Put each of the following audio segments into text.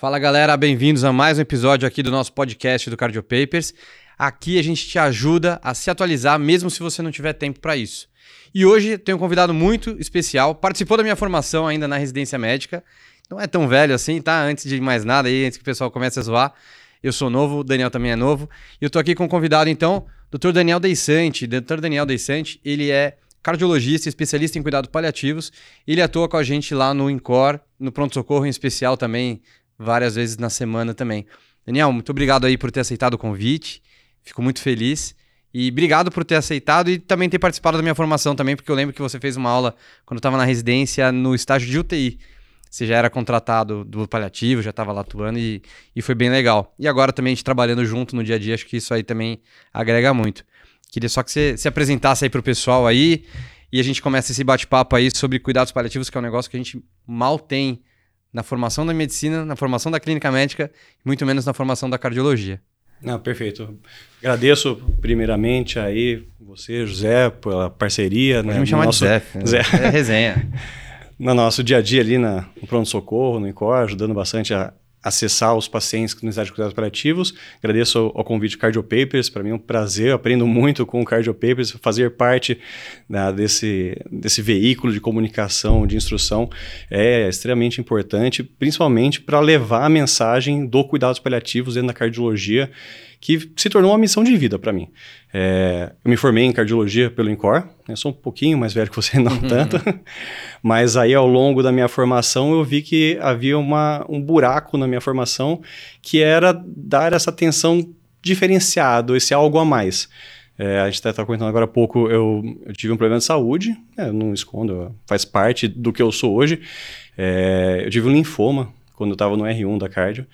Fala galera, bem-vindos a mais um episódio aqui do nosso podcast do Cardio Papers. Aqui a gente te ajuda a se atualizar mesmo se você não tiver tempo para isso. E hoje tenho um convidado muito especial, participou da minha formação ainda na residência médica. Não é tão velho assim, tá? Antes de mais nada aí, antes que o pessoal comece a zoar. Eu sou novo, o Daniel também é novo. E eu tô aqui com um convidado então, Dr. Daniel Deissante. Dr. Daniel Deissante, ele é cardiologista, especialista em cuidados paliativos. Ele atua com a gente lá no INCOR, no pronto-socorro em especial também, várias vezes na semana também. Daniel, muito obrigado aí por ter aceitado o convite. Fico muito feliz. E obrigado por ter aceitado e também ter participado da minha formação também, porque eu lembro que você fez uma aula quando eu estava na residência no estágio de UTI. Você já era contratado do paliativo, já estava lá atuando e, e foi bem legal. E agora também a gente trabalhando junto no dia a dia, acho que isso aí também agrega muito. Queria só que você se apresentasse aí para o pessoal aí e a gente começa esse bate-papo aí sobre cuidados paliativos, que é um negócio que a gente mal tem na formação da medicina, na formação da clínica médica, muito menos na formação da cardiologia. Não, perfeito. Agradeço primeiramente aí você, José, pela parceria. Pode né, me chamar nosso... de Zé. Zé. É resenha. no nosso dia a dia ali na, no pronto-socorro, no INCOR, ajudando bastante a acessar os pacientes com necessidade de cuidados paliativos. Agradeço ao, convite Cardio Papers, para mim é um prazer, aprendo muito com o Cardio Papers, fazer parte né, desse, desse veículo de comunicação, de instrução, é extremamente importante, principalmente para levar a mensagem do cuidados paliativos dentro da cardiologia, que se tornou uma missão de vida para mim. É, eu me formei em cardiologia pelo INCOR, eu sou um pouquinho mais velho que você, não uhum. tanto, mas aí ao longo da minha formação eu vi que havia uma, um buraco na minha formação que era dar essa atenção diferenciada, esse algo a mais. É, a gente estava comentando agora há pouco, eu, eu, tive um problema de saúde, né, não escondo, faz parte do que eu sou hoje. É, eu tive um linfoma quando eu estava no R1 da cardio,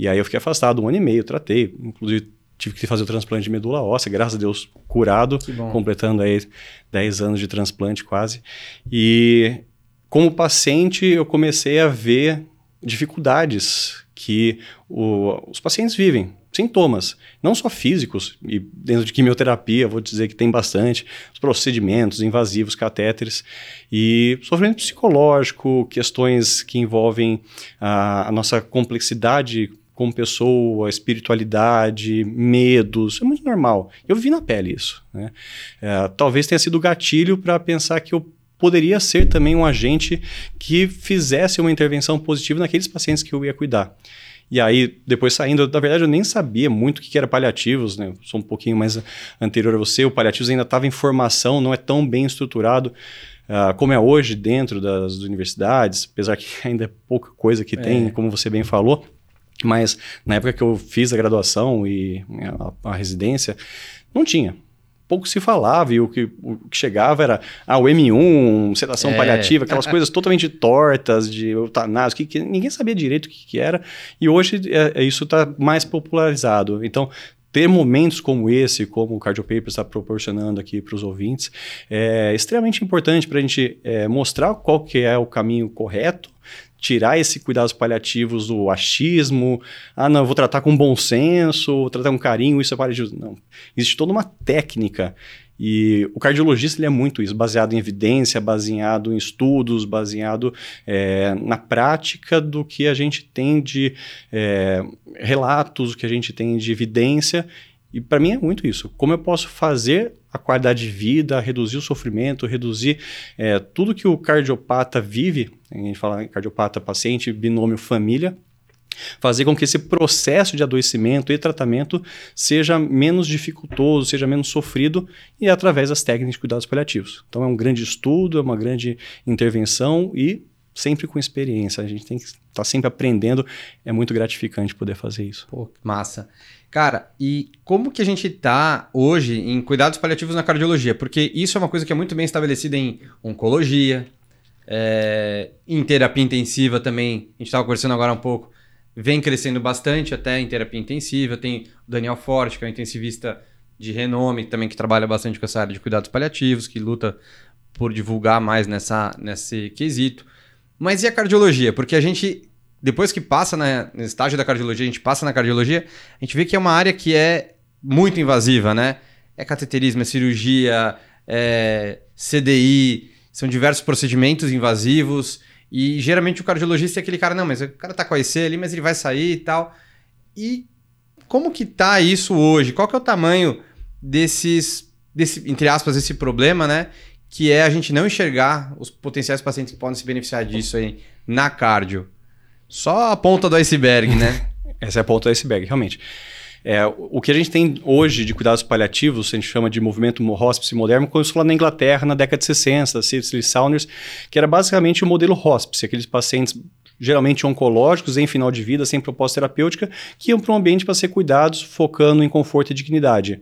e aí eu fiquei afastado um ano e meio, tratei, inclusive tive que fazer o transplante de medula óssea, graças a Deus curado, completando aí 10 anos de transplante quase. E como paciente eu comecei a ver dificuldades que o, os pacientes vivem, sintomas, não só físicos, e dentro de quimioterapia, vou dizer que tem bastante, os procedimentos invasivos, catéteres, e sofrimento psicológico, questões que envolvem a, a nossa complexidade como pessoa, espiritualidade, medos, é muito normal. Eu vi na pele isso. Né? É, talvez tenha sido gatilho para pensar que eu poderia ser também um agente que fizesse uma intervenção positiva naqueles pacientes que eu ia cuidar. E aí, depois saindo, na verdade eu nem sabia muito o que era paliativos, né? Eu sou um pouquinho mais anterior a você, o paliativos ainda estava em formação, não é tão bem estruturado. Uh, como é hoje dentro das universidades, apesar que ainda é pouca coisa que é. tem, como você bem falou, mas na época que eu fiz a graduação e a, a residência, não tinha pouco se falava, e o que, o que chegava era ah, o M1, sedação é. paliativa, aquelas coisas totalmente tortas de eutanásia, que, que, ninguém sabia direito o que, que era, e hoje é, é isso está mais popularizado. Então, ter momentos como esse, como o Cardio Papers está proporcionando aqui para os ouvintes, é extremamente importante para a gente é, mostrar qual que é o caminho correto, tirar esse cuidados paliativos do achismo, ah, não, vou tratar com bom senso, vou tratar com carinho, isso é paliativo. Não. Existe toda uma técnica. E o cardiologista ele é muito isso, baseado em evidência, baseado em estudos, baseado é, na prática do que a gente tem de é, relatos, o que a gente tem de evidência. E para mim é muito isso. Como eu posso fazer a qualidade de vida, reduzir o sofrimento, reduzir é, tudo que o cardiopata vive, a gente fala cardiopata paciente, binômio família, fazer com que esse processo de adoecimento e tratamento seja menos dificultoso, seja menos sofrido e através das técnicas de cuidados paliativos. Então é um grande estudo, é uma grande intervenção e sempre com experiência. A gente tem que estar tá sempre aprendendo. É muito gratificante poder fazer isso. Pô, massa. Cara, e como que a gente tá hoje em cuidados paliativos na cardiologia? Porque isso é uma coisa que é muito bem estabelecida em oncologia, é, em terapia intensiva também. A gente estava conversando agora um pouco. Vem crescendo bastante até em terapia intensiva. Tem o Daniel Forte, que é um intensivista de renome, também que trabalha bastante com essa área de cuidados paliativos, que luta por divulgar mais nessa, nesse quesito. Mas e a cardiologia? Porque a gente depois que passa na, no estágio da cardiologia, a gente passa na cardiologia, a gente vê que é uma área que é muito invasiva, né? É cateterismo, é cirurgia, é CDI, são diversos procedimentos invasivos E geralmente o cardiologista é aquele cara, não, mas o cara tá com a ali, mas ele vai sair e tal. E como que tá isso hoje? Qual que é o tamanho desses, desse, entre aspas, esse problema, né? Que é a gente não enxergar os potenciais pacientes que podem se beneficiar disso aí na cardio. Só a ponta do iceberg, né? Essa é a ponta do iceberg, realmente. É, o que a gente tem hoje de cuidados paliativos, a gente chama de movimento hospice moderno, começou lá na Inglaterra na década de 60, Cecily Saunders, que era basicamente o modelo hospice, aqueles pacientes geralmente oncológicos, em final de vida, sem proposta terapêutica, que iam para um ambiente para ser cuidados, focando em conforto e dignidade.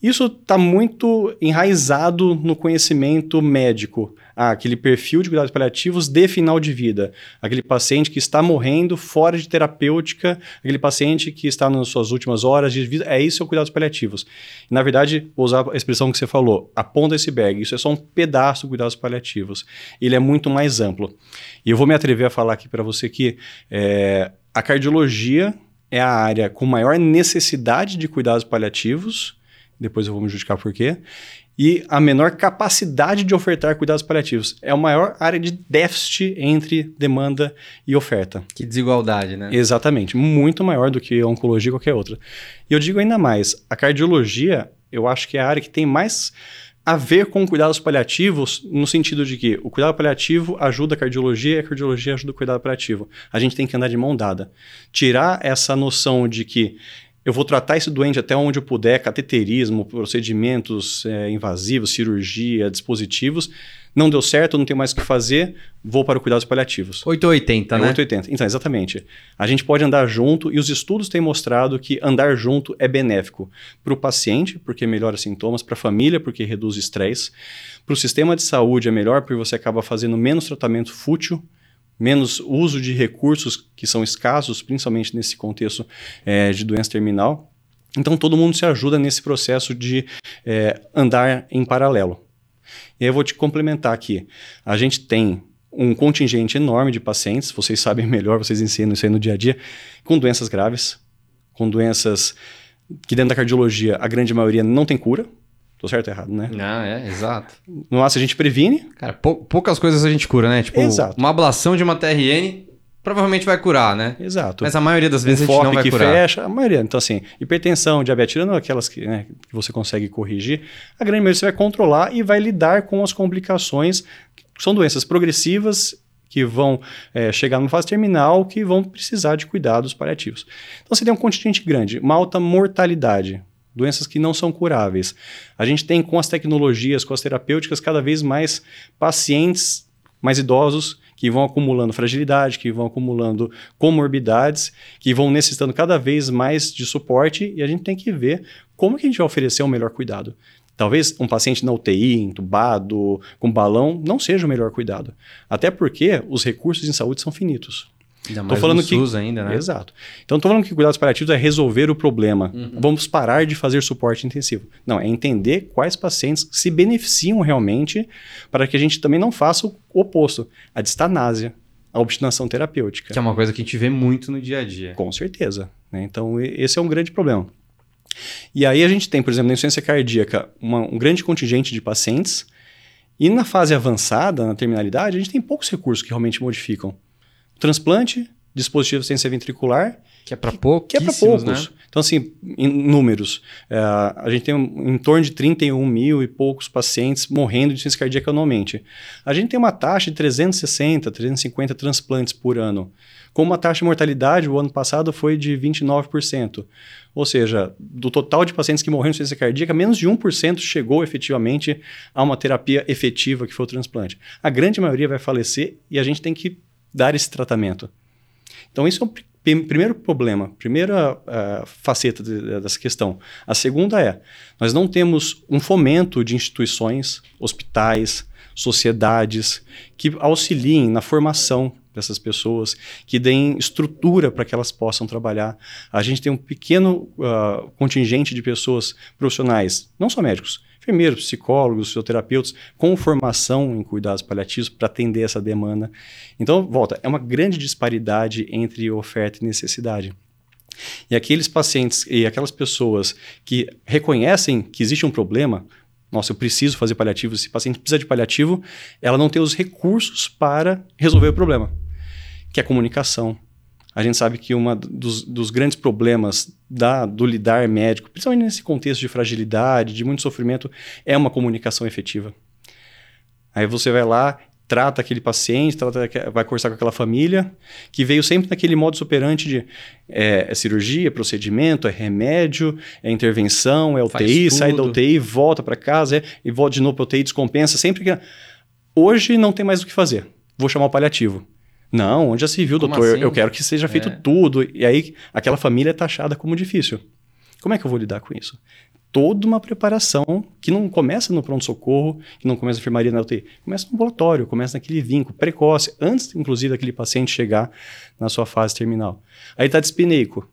Isso está muito enraizado no conhecimento médico. Ah, aquele perfil de cuidados paliativos de final de vida. Aquele paciente que está morrendo fora de terapêutica, aquele paciente que está nas suas últimas horas de vida. É isso, é cuidados paliativos. Na verdade, vou usar a expressão que você falou, a ponta bag. Isso é só um pedaço de cuidados paliativos. Ele é muito mais amplo. E eu vou me atrever a falar aqui para você que é, a cardiologia é a área com maior necessidade de cuidados paliativos depois eu vou me justificar por quê, e a menor capacidade de ofertar cuidados paliativos. É a maior área de déficit entre demanda e oferta. Que desigualdade, né? Exatamente, muito maior do que a oncologia ou qualquer outra. E eu digo ainda mais, a cardiologia, eu acho que é a área que tem mais a ver com cuidados paliativos, no sentido de que o cuidado paliativo ajuda a cardiologia e a cardiologia ajuda o cuidado paliativo. A gente tem que andar de mão dada. Tirar essa noção de que eu vou tratar esse doente até onde eu puder, cateterismo, procedimentos é, invasivos, cirurgia, dispositivos. Não deu certo, não tenho mais o que fazer, vou para o cuidados paliativos. 880, é né? 880. Então, exatamente. A gente pode andar junto e os estudos têm mostrado que andar junto é benéfico para o paciente, porque melhora sintomas, para a família, porque reduz estresse, para o sistema de saúde é melhor, porque você acaba fazendo menos tratamento fútil, menos uso de recursos que são escassos, principalmente nesse contexto é, de doença terminal. Então, todo mundo se ajuda nesse processo de é, andar em paralelo. E aí eu vou te complementar aqui. A gente tem um contingente enorme de pacientes, vocês sabem melhor, vocês ensinam isso aí no dia a dia, com doenças graves, com doenças que dentro da cardiologia a grande maioria não tem cura, Tô certo ou errado, né? Não, é, exato. No máximo a gente previne. Cara, pou, poucas coisas a gente cura, né? Tipo, exato. uma ablação de uma TRN provavelmente vai curar, né? Exato. Mas a maioria das vezes um a gente não vai que curar. fecha, a maioria. Então, assim, hipertensão, diabetes, tirando aquelas que, né, que você consegue corrigir, a grande maioria você vai controlar e vai lidar com as complicações, que são doenças progressivas que vão é, chegar numa fase terminal, que vão precisar de cuidados paliativos. Então, você tem um contingente grande, uma alta mortalidade doenças que não são curáveis. A gente tem com as tecnologias, com as terapêuticas, cada vez mais pacientes mais idosos que vão acumulando fragilidade, que vão acumulando comorbidades, que vão necessitando cada vez mais de suporte e a gente tem que ver como que a gente vai oferecer o melhor cuidado. Talvez um paciente na UTI, entubado, com balão, não seja o melhor cuidado. Até porque os recursos em saúde são finitos. Ainda mais tô falando que SUS ainda, né? Exato. Então, estou falando que cuidados paliativos é resolver o problema. Uhum. Vamos parar de fazer suporte intensivo. Não, é entender quais pacientes se beneficiam realmente para que a gente também não faça o oposto, a distanásia, a obstinação terapêutica. Que é uma coisa que a gente vê muito no dia a dia. Com certeza. Né? Então, esse é um grande problema. E aí a gente tem, por exemplo, na insuficiência cardíaca, uma, um grande contingente de pacientes e na fase avançada, na terminalidade, a gente tem poucos recursos que realmente modificam transplante, dispositivo de assistência ventricular. Que é para poucos. Que é para poucos. Né? Então, assim, em números, é, a gente tem um, em torno de 31 mil e poucos pacientes morrendo de insuficiência cardíaca anualmente. A gente tem uma taxa de 360, 350 transplantes por ano. Com uma taxa de mortalidade, o ano passado foi de 29%. Ou seja, do total de pacientes que morreram de insuficiência cardíaca, menos de 1% chegou efetivamente a uma terapia efetiva, que foi o transplante. A grande maioria vai falecer e a gente tem que dar esse tratamento. Então, isso é o primeiro problema, primeira uh, faceta de, dessa questão. A segunda é: nós não temos um fomento de instituições, hospitais, sociedades que auxiliem na formação dessas pessoas, que deem estrutura para que elas possam trabalhar. A gente tem um pequeno uh, contingente de pessoas profissionais, não só médicos, enfermeiros, psicólogos, fisioterapeutas, com formação em cuidados paliativos para atender essa demanda. Então, volta, é uma grande disparidade entre oferta e necessidade. E aqueles pacientes e aquelas pessoas que reconhecem que existe um problema, nossa, eu preciso fazer paliativo, esse paciente precisa de paliativo, ela não tem os recursos para resolver o problema, que é comunicação. A gente sabe que um dos, dos, grandes problemas da, do lidar médico, principalmente nesse contexto de fragilidade, de muito sofrimento, é uma comunicação efetiva. Aí você vai lá, trata aquele paciente, trata, vai conversar com aquela família, que veio sempre naquele modo superante de é, é cirurgia, é procedimento, é remédio, é intervenção, é UTI, sai da UTI, volta para casa, é, e volta de novo para UTI, descompensa, sempre que... Hoje não tem mais o que fazer, vou chamar o paliativo. Não, onde já se viu, como doutor? Assim? Eu quero que seja feito é. tudo. E aí aquela família é taxada como difícil. Como é que eu vou lidar com isso? Toda uma preparação que não começa no pronto-socorro, que não começa na enfermaria na UTI, começa no ambulatório, começa naquele vínculo precoce, antes, inclusive, daquele paciente chegar na sua fase terminal. Aí está dispineico.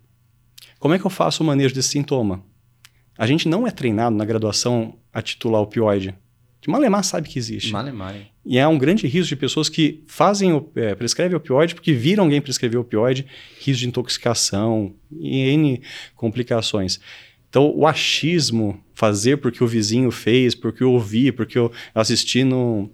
Como é que eu faço o manejo desse sintoma? A gente não é treinado na graduação a titular opioide que Malemar sabe que existe. Malemar. E há um grande risco de pessoas que fazem, é, prescrevem opioide porque viram alguém prescrever opioide, risco de intoxicação e N complicações. Então, o achismo, fazer porque o vizinho fez, porque eu ouvi, porque eu assisti no,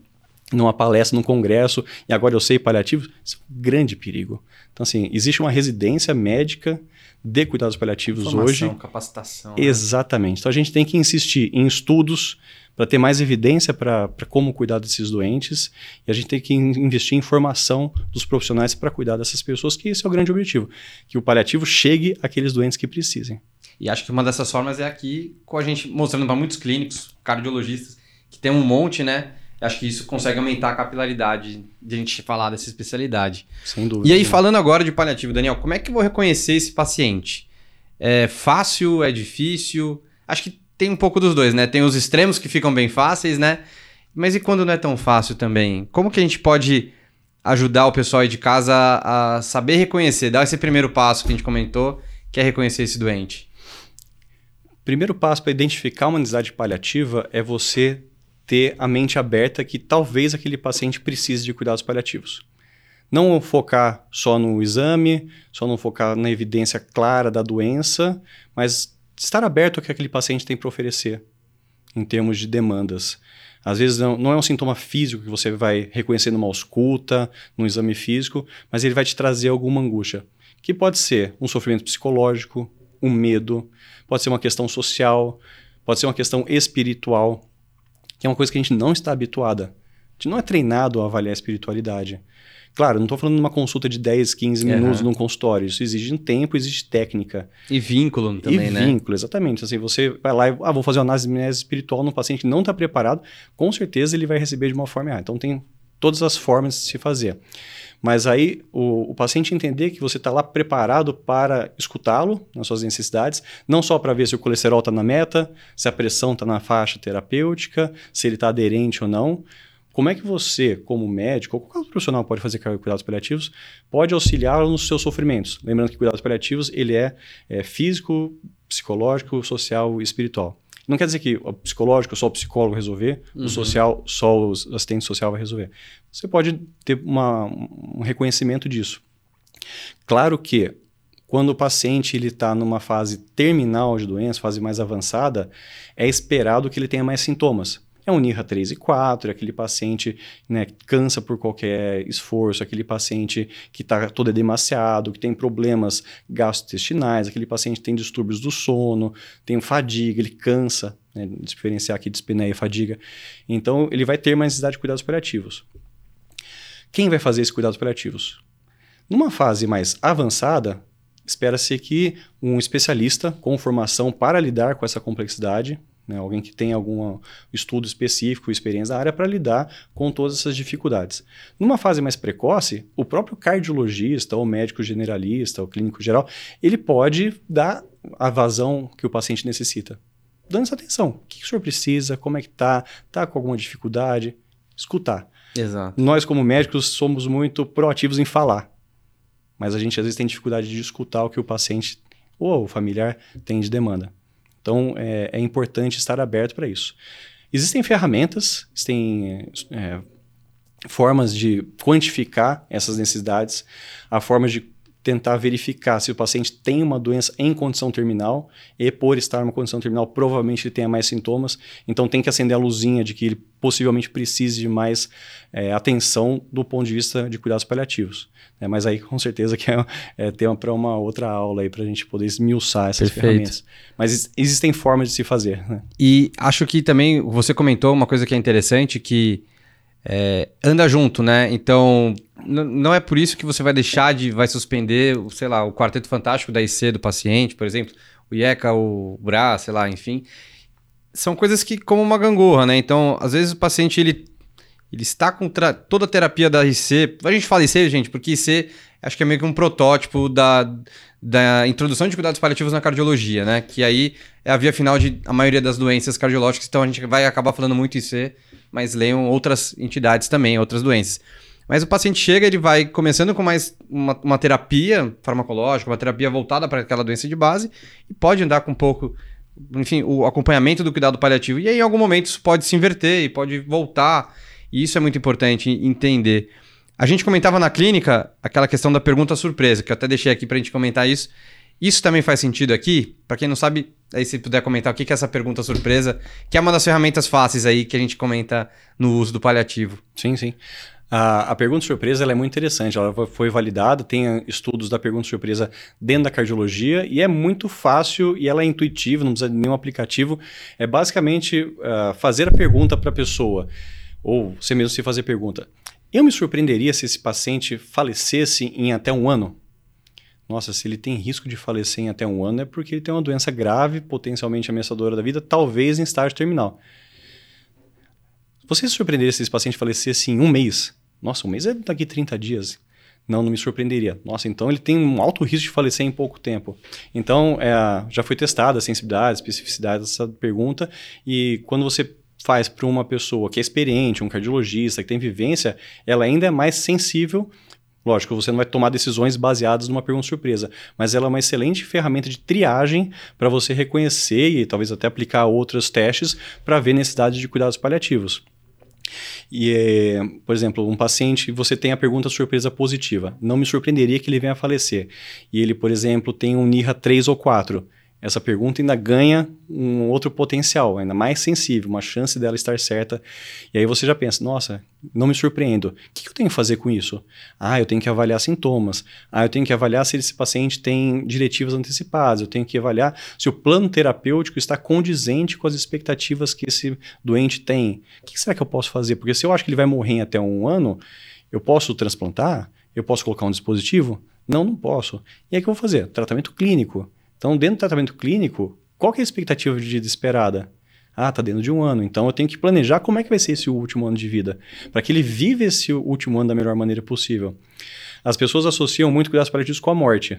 numa palestra, num congresso, e agora eu sei paliativos, isso é um grande perigo. Então, assim, existe uma residência médica de cuidados paliativos Informação, hoje. capacitação. Né? Exatamente. Né? Então, a gente tem que insistir em estudos, para ter mais evidência para como cuidar desses doentes. E a gente tem que investir em formação dos profissionais para cuidar dessas pessoas, que esse é o grande objetivo. Que o paliativo chegue àqueles doentes que precisem. E acho que uma dessas formas é aqui com a gente mostrando para muitos clínicos, cardiologistas, que tem um monte, né? Acho que isso consegue aumentar a capilaridade de a gente falar dessa especialidade. Sem dúvida. E aí, falando agora de paliativo, Daniel, como é que eu vou reconhecer esse paciente? É fácil? É difícil? Acho que tem um pouco dos dois, né? Tem os extremos que ficam bem fáceis, né? Mas e quando não é tão fácil também? Como que a gente pode ajudar o pessoal aí de casa a saber reconhecer, dar esse primeiro passo que a gente comentou, que é reconhecer esse doente? Primeiro passo para identificar uma necessidade paliativa é você ter a mente aberta que talvez aquele paciente precise de cuidados paliativos. Não focar só no exame, só não focar na evidência clara da doença, mas estar aberto ao que aquele paciente tem para oferecer em termos de demandas. Às vezes não, não, é um sintoma físico que você vai reconhecer numa ausculta, num exame físico, mas ele vai te trazer alguma angústia, que pode ser um sofrimento psicológico, um medo, pode ser uma questão social, pode ser uma questão espiritual, que é uma coisa que a gente não está habituada. A gente não é treinado a avaliar a espiritualidade. Claro, não estou falando de uma consulta de 10, 15 minutos uhum. num consultório. Isso exige um tempo, exige técnica. E vínculo também, e né? vínculo, exatamente. Assim, você vai lá e ah, vou fazer uma análise espiritual num paciente que não está preparado, com certeza ele vai receber de uma forma errada. Então tem todas as formas de se fazer. Mas aí o, o paciente entender que você está lá preparado para escutá-lo nas suas necessidades, não só para ver se o colesterol está na meta, se a pressão está na faixa terapêutica, se ele está aderente ou não, como é que você, como médico, ou qualquer outro profissional pode fazer cuidados paliativos, pode auxiliá-lo nos seus sofrimentos? Lembrando que cuidados paliativos ele é, é físico, psicológico, social e espiritual. Não quer dizer que o psicológico só o psicólogo resolver, uhum. o social só o assistente social vai resolver. Você pode ter uma, um reconhecimento disso. Claro que quando o paciente está numa fase terminal de doença, fase mais avançada, é esperado que ele tenha mais sintomas é um NIRA 3 e 4, é aquele paciente né, cansa por qualquer esforço, aquele paciente que está todo demasiado, que tem problemas gastrointestinais, aquele paciente que tem distúrbios do sono, tem fadiga, ele cansa, né, diferenciar aqui dispneia e fadiga. Então, ele vai ter mais necessidade de cuidados paliativos. Quem vai fazer esses cuidados paliativos? Numa fase mais avançada, espera-se que um especialista com formação para lidar com essa complexidade né? alguém que tem algum estudo específico, experiência na área para lidar com todas essas dificuldades. Numa fase mais precoce, o próprio cardiologista, ou médico generalista, ou clínico geral, ele pode dar a vazão que o paciente necessita. Dando essa atenção. O que o senhor precisa? Como é que está? Está com alguma dificuldade? Escutar. Exato. Nós, como médicos, somos muito proativos em falar. Mas a gente, às vezes, tem dificuldade de escutar o que o paciente ou o familiar tem de demanda. Então, é, é importante estar aberto para isso. Existem ferramentas, existem é, formas de quantificar essas necessidades, há formas de tentar verificar se o paciente tem uma doença em condição terminal e por estar numa condição terminal provavelmente ele tenha mais sintomas, então tem que acender a luzinha de que ele possivelmente precise de mais é, atenção do ponto de vista de cuidados paliativos. É, mas aí com certeza que é, é tema para uma outra aula aí para a gente poder esmiuçar essas Perfeito. ferramentas. Mas existem formas de se fazer. Né? E acho que também você comentou uma coisa que é interessante que é, anda junto, né? Então, não é por isso que você vai deixar de, vai suspender, sei lá, o quarteto fantástico da IC do paciente, por exemplo, o IECA, o BRA, sei lá, enfim. São coisas que, como uma gangorra, né? Então, às vezes o paciente, ele, ele está com toda a terapia da IC. A gente fala IC, gente, porque IC acho que é meio que um protótipo da, da introdução de cuidados paliativos na cardiologia, né? Que aí é a via final de a maioria das doenças cardiológicas, então a gente vai acabar falando muito IC mas leiam outras entidades também, outras doenças. Mas o paciente chega, ele vai começando com mais uma, uma terapia farmacológica, uma terapia voltada para aquela doença de base, e pode andar com um pouco, enfim, o acompanhamento do cuidado paliativo. E aí, em algum momento, isso pode se inverter e pode voltar. E isso é muito importante entender. A gente comentava na clínica aquela questão da pergunta surpresa, que eu até deixei aqui para a gente comentar isso. Isso também faz sentido aqui? Para quem não sabe, aí se puder comentar o que é essa pergunta surpresa, que é uma das ferramentas fáceis aí que a gente comenta no uso do paliativo. Sim, sim. A, a pergunta surpresa é muito interessante, ela foi validada, tem estudos da pergunta surpresa dentro da cardiologia e é muito fácil e ela é intuitiva, não precisa de nenhum aplicativo. É basicamente uh, fazer a pergunta para a pessoa, ou você mesmo se fazer pergunta. Eu me surpreenderia se esse paciente falecesse em até um ano? Nossa, se ele tem risco de falecer em até um ano é porque ele tem uma doença grave, potencialmente ameaçadora da vida, talvez em estágio terminal. Você se surpreenderia se esse paciente falecesse em um mês? Nossa, um mês é daqui 30 dias. Não, não me surpreenderia. Nossa, então ele tem um alto risco de falecer em pouco tempo. Então, é, já foi testada a sensibilidade, a especificidade dessa pergunta, e quando você faz para uma pessoa que é experiente, um cardiologista, que tem vivência, ela ainda é mais sensível Lógico, você não vai tomar decisões baseadas numa pergunta surpresa, mas ela é uma excelente ferramenta de triagem para você reconhecer e talvez até aplicar outros testes para ver necessidade de cuidados paliativos. E, é, por exemplo, um paciente, você tem a pergunta surpresa positiva. Não me surpreenderia que ele venha a falecer. E ele, por exemplo, tem um NIRA 3 ou 4 essa pergunta ainda ganha um outro potencial, ainda mais sensível, uma chance dela estar certa. E aí você já pensa, nossa, não me surpreendo. O que eu tenho que fazer com isso? Ah, eu tenho que avaliar sintomas. Ah, eu tenho que avaliar se esse paciente tem diretivas antecipadas. Eu tenho que avaliar se o plano terapêutico está condizente com as expectativas que esse doente tem. O que será que eu posso fazer? Porque se eu acho que ele vai morrer em até um ano, eu posso transplantar? Eu posso colocar um dispositivo? Não, não posso. E aí o que eu vou fazer? Tratamento clínico. Então, dentro do tratamento clínico, qual é a expectativa de vida esperada? Ah, está dentro de um ano. Então eu tenho que planejar como é que vai ser esse último ano de vida, para que ele viva esse último ano da melhor maneira possível. As pessoas associam muito cuidados paliativos com a morte.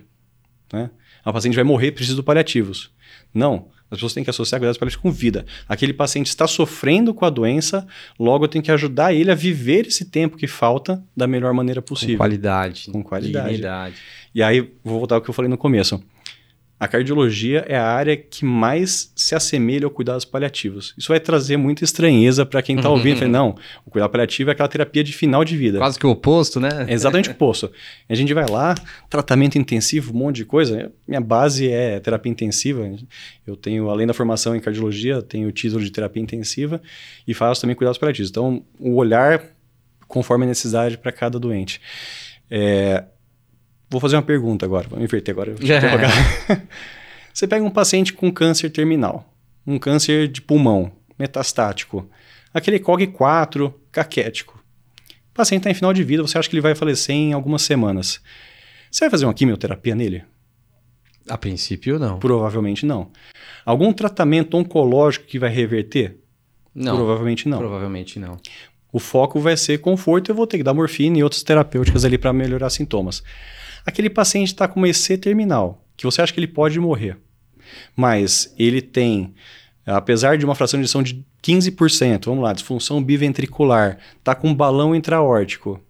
Né? A paciente vai morrer, precisa de paliativos. Não. As pessoas têm que associar cuidados paliativos com vida. Aquele paciente está sofrendo com a doença, logo eu tenho que ajudar ele a viver esse tempo que falta da melhor maneira possível. Com qualidade. Com qualidade. Dignidade. E aí, vou voltar ao que eu falei no começo a cardiologia é a área que mais se assemelha ao cuidados paliativos. Isso vai trazer muita estranheza para quem está uhum. ouvindo. Fala, não, o cuidado paliativo é aquela terapia de final de vida. Quase que o oposto, né? É exatamente o oposto. A gente vai lá, tratamento intensivo, um monte de coisa. Minha base é terapia intensiva. Eu tenho, além da formação em cardiologia, tenho o título de terapia intensiva e faço também cuidados paliativos. Então, o olhar conforme a necessidade para cada doente. É, Vou fazer uma pergunta agora, vou inverter agora. É. Você pega um paciente com câncer terminal, um câncer de pulmão, metastático, aquele COG4 caquético. O paciente está em final de vida, você acha que ele vai falecer em algumas semanas. Você vai fazer uma quimioterapia nele? A princípio, não. Provavelmente não. Algum tratamento oncológico que vai reverter? Não. Provavelmente não. Provavelmente não. O foco vai ser conforto, eu vou ter que dar morfina e outras terapêuticas ali para melhorar sintomas. Aquele paciente está com uma EC terminal, que você acha que ele pode morrer, mas ele tem, apesar de uma fração de edição de 15%, vamos lá, disfunção biventricular, está com um balão intraórtico.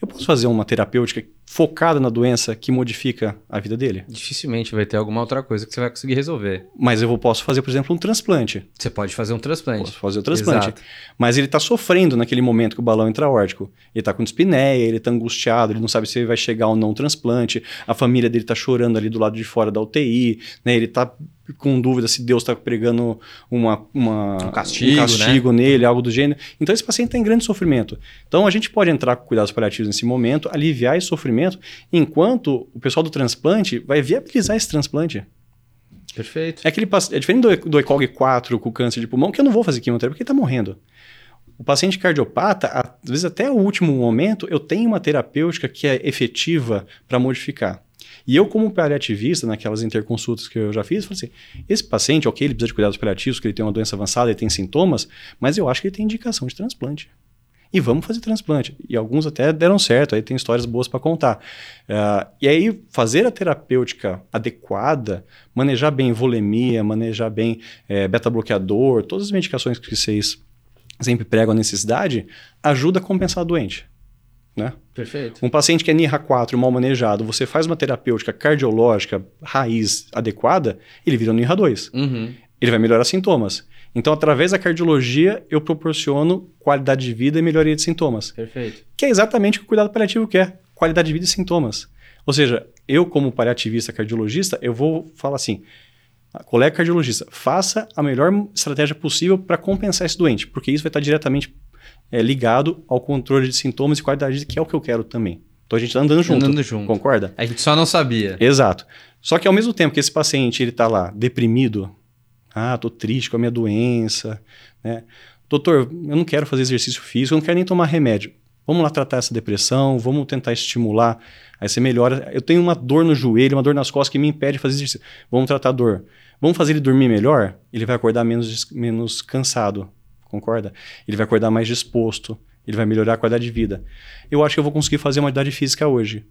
Eu posso fazer uma terapêutica focada na doença que modifica a vida dele? Dificilmente vai ter alguma outra coisa que você vai conseguir resolver. Mas eu posso fazer, por exemplo, um transplante. Você pode fazer um transplante. Posso fazer o um transplante. Exato. Mas ele está sofrendo naquele momento que o balão intraórtico. Ele está com dispneia, ele está angustiado, ele não sabe se ele vai chegar ou não um transplante. A família dele está chorando ali do lado de fora da UTI, né? Ele está com dúvida se Deus está pregando uma, uma, um castigo, um castigo né? nele, algo do gênero. Então esse paciente está em grande sofrimento. Então a gente pode entrar com cuidados paliativos nesse momento, aliviar esse sofrimento, enquanto o pessoal do transplante vai viabilizar esse transplante. Perfeito. É, aquele, é diferente do, do ECOG 4 com câncer de pulmão, que eu não vou fazer quimioterapia porque ele está morrendo. O paciente cardiopata, às vezes até o último momento, eu tenho uma terapêutica que é efetiva para modificar. E eu, como paliativista, naquelas interconsultas que eu já fiz, falei assim: esse paciente, ok, ele precisa de cuidados paliativos, que ele tem uma doença avançada, ele tem sintomas, mas eu acho que ele tem indicação de transplante. E vamos fazer transplante. E alguns até deram certo, aí tem histórias boas para contar. Uh, e aí, fazer a terapêutica adequada, manejar bem volemia, manejar bem é, beta-bloqueador, todas as medicações que vocês sempre pregam a necessidade, ajuda a compensar a doente. Né? Perfeito. Um paciente que é NIRA 4 mal manejado, você faz uma terapêutica cardiológica raiz adequada, ele vira um NIRA 2. Uhum. Ele vai melhorar sintomas. Então, através da cardiologia, eu proporciono qualidade de vida e melhoria de sintomas. Perfeito. Que é exatamente o que o cuidado paliativo quer: qualidade de vida e sintomas. Ou seja, eu, como paliativista cardiologista, eu vou falar assim: colega cardiologista, faça a melhor estratégia possível para compensar esse doente, porque isso vai estar diretamente é, ligado ao controle de sintomas e qualidade de vida, que é o que eu quero também. Então a gente está andando junto. Andando junto. Concorda? A gente só não sabia. Exato. Só que ao mesmo tempo que esse paciente ele está lá deprimido, ah, tô triste com a minha doença, né? Doutor, eu não quero fazer exercício físico, eu não quero nem tomar remédio. Vamos lá tratar essa depressão, vamos tentar estimular, aí você melhora. Eu tenho uma dor no joelho, uma dor nas costas que me impede de fazer exercício. Vamos tratar a dor. Vamos fazer ele dormir melhor? Ele vai acordar menos, menos cansado concorda? Ele vai acordar mais disposto, ele vai melhorar a qualidade de vida. Eu acho que eu vou conseguir fazer uma atividade física hoje.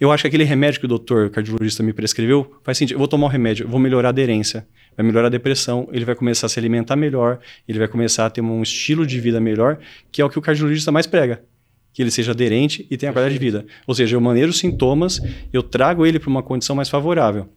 Eu acho que aquele remédio que o doutor cardiologista me prescreveu faz sentido. Eu vou tomar o um remédio, vou melhorar a aderência, vai melhorar a depressão, ele vai começar a se alimentar melhor, ele vai começar a ter um estilo de vida melhor, que é o que o cardiologista mais prega. Que ele seja aderente e tenha qualidade de vida. Ou seja, eu manejo os sintomas, eu trago ele para uma condição mais favorável.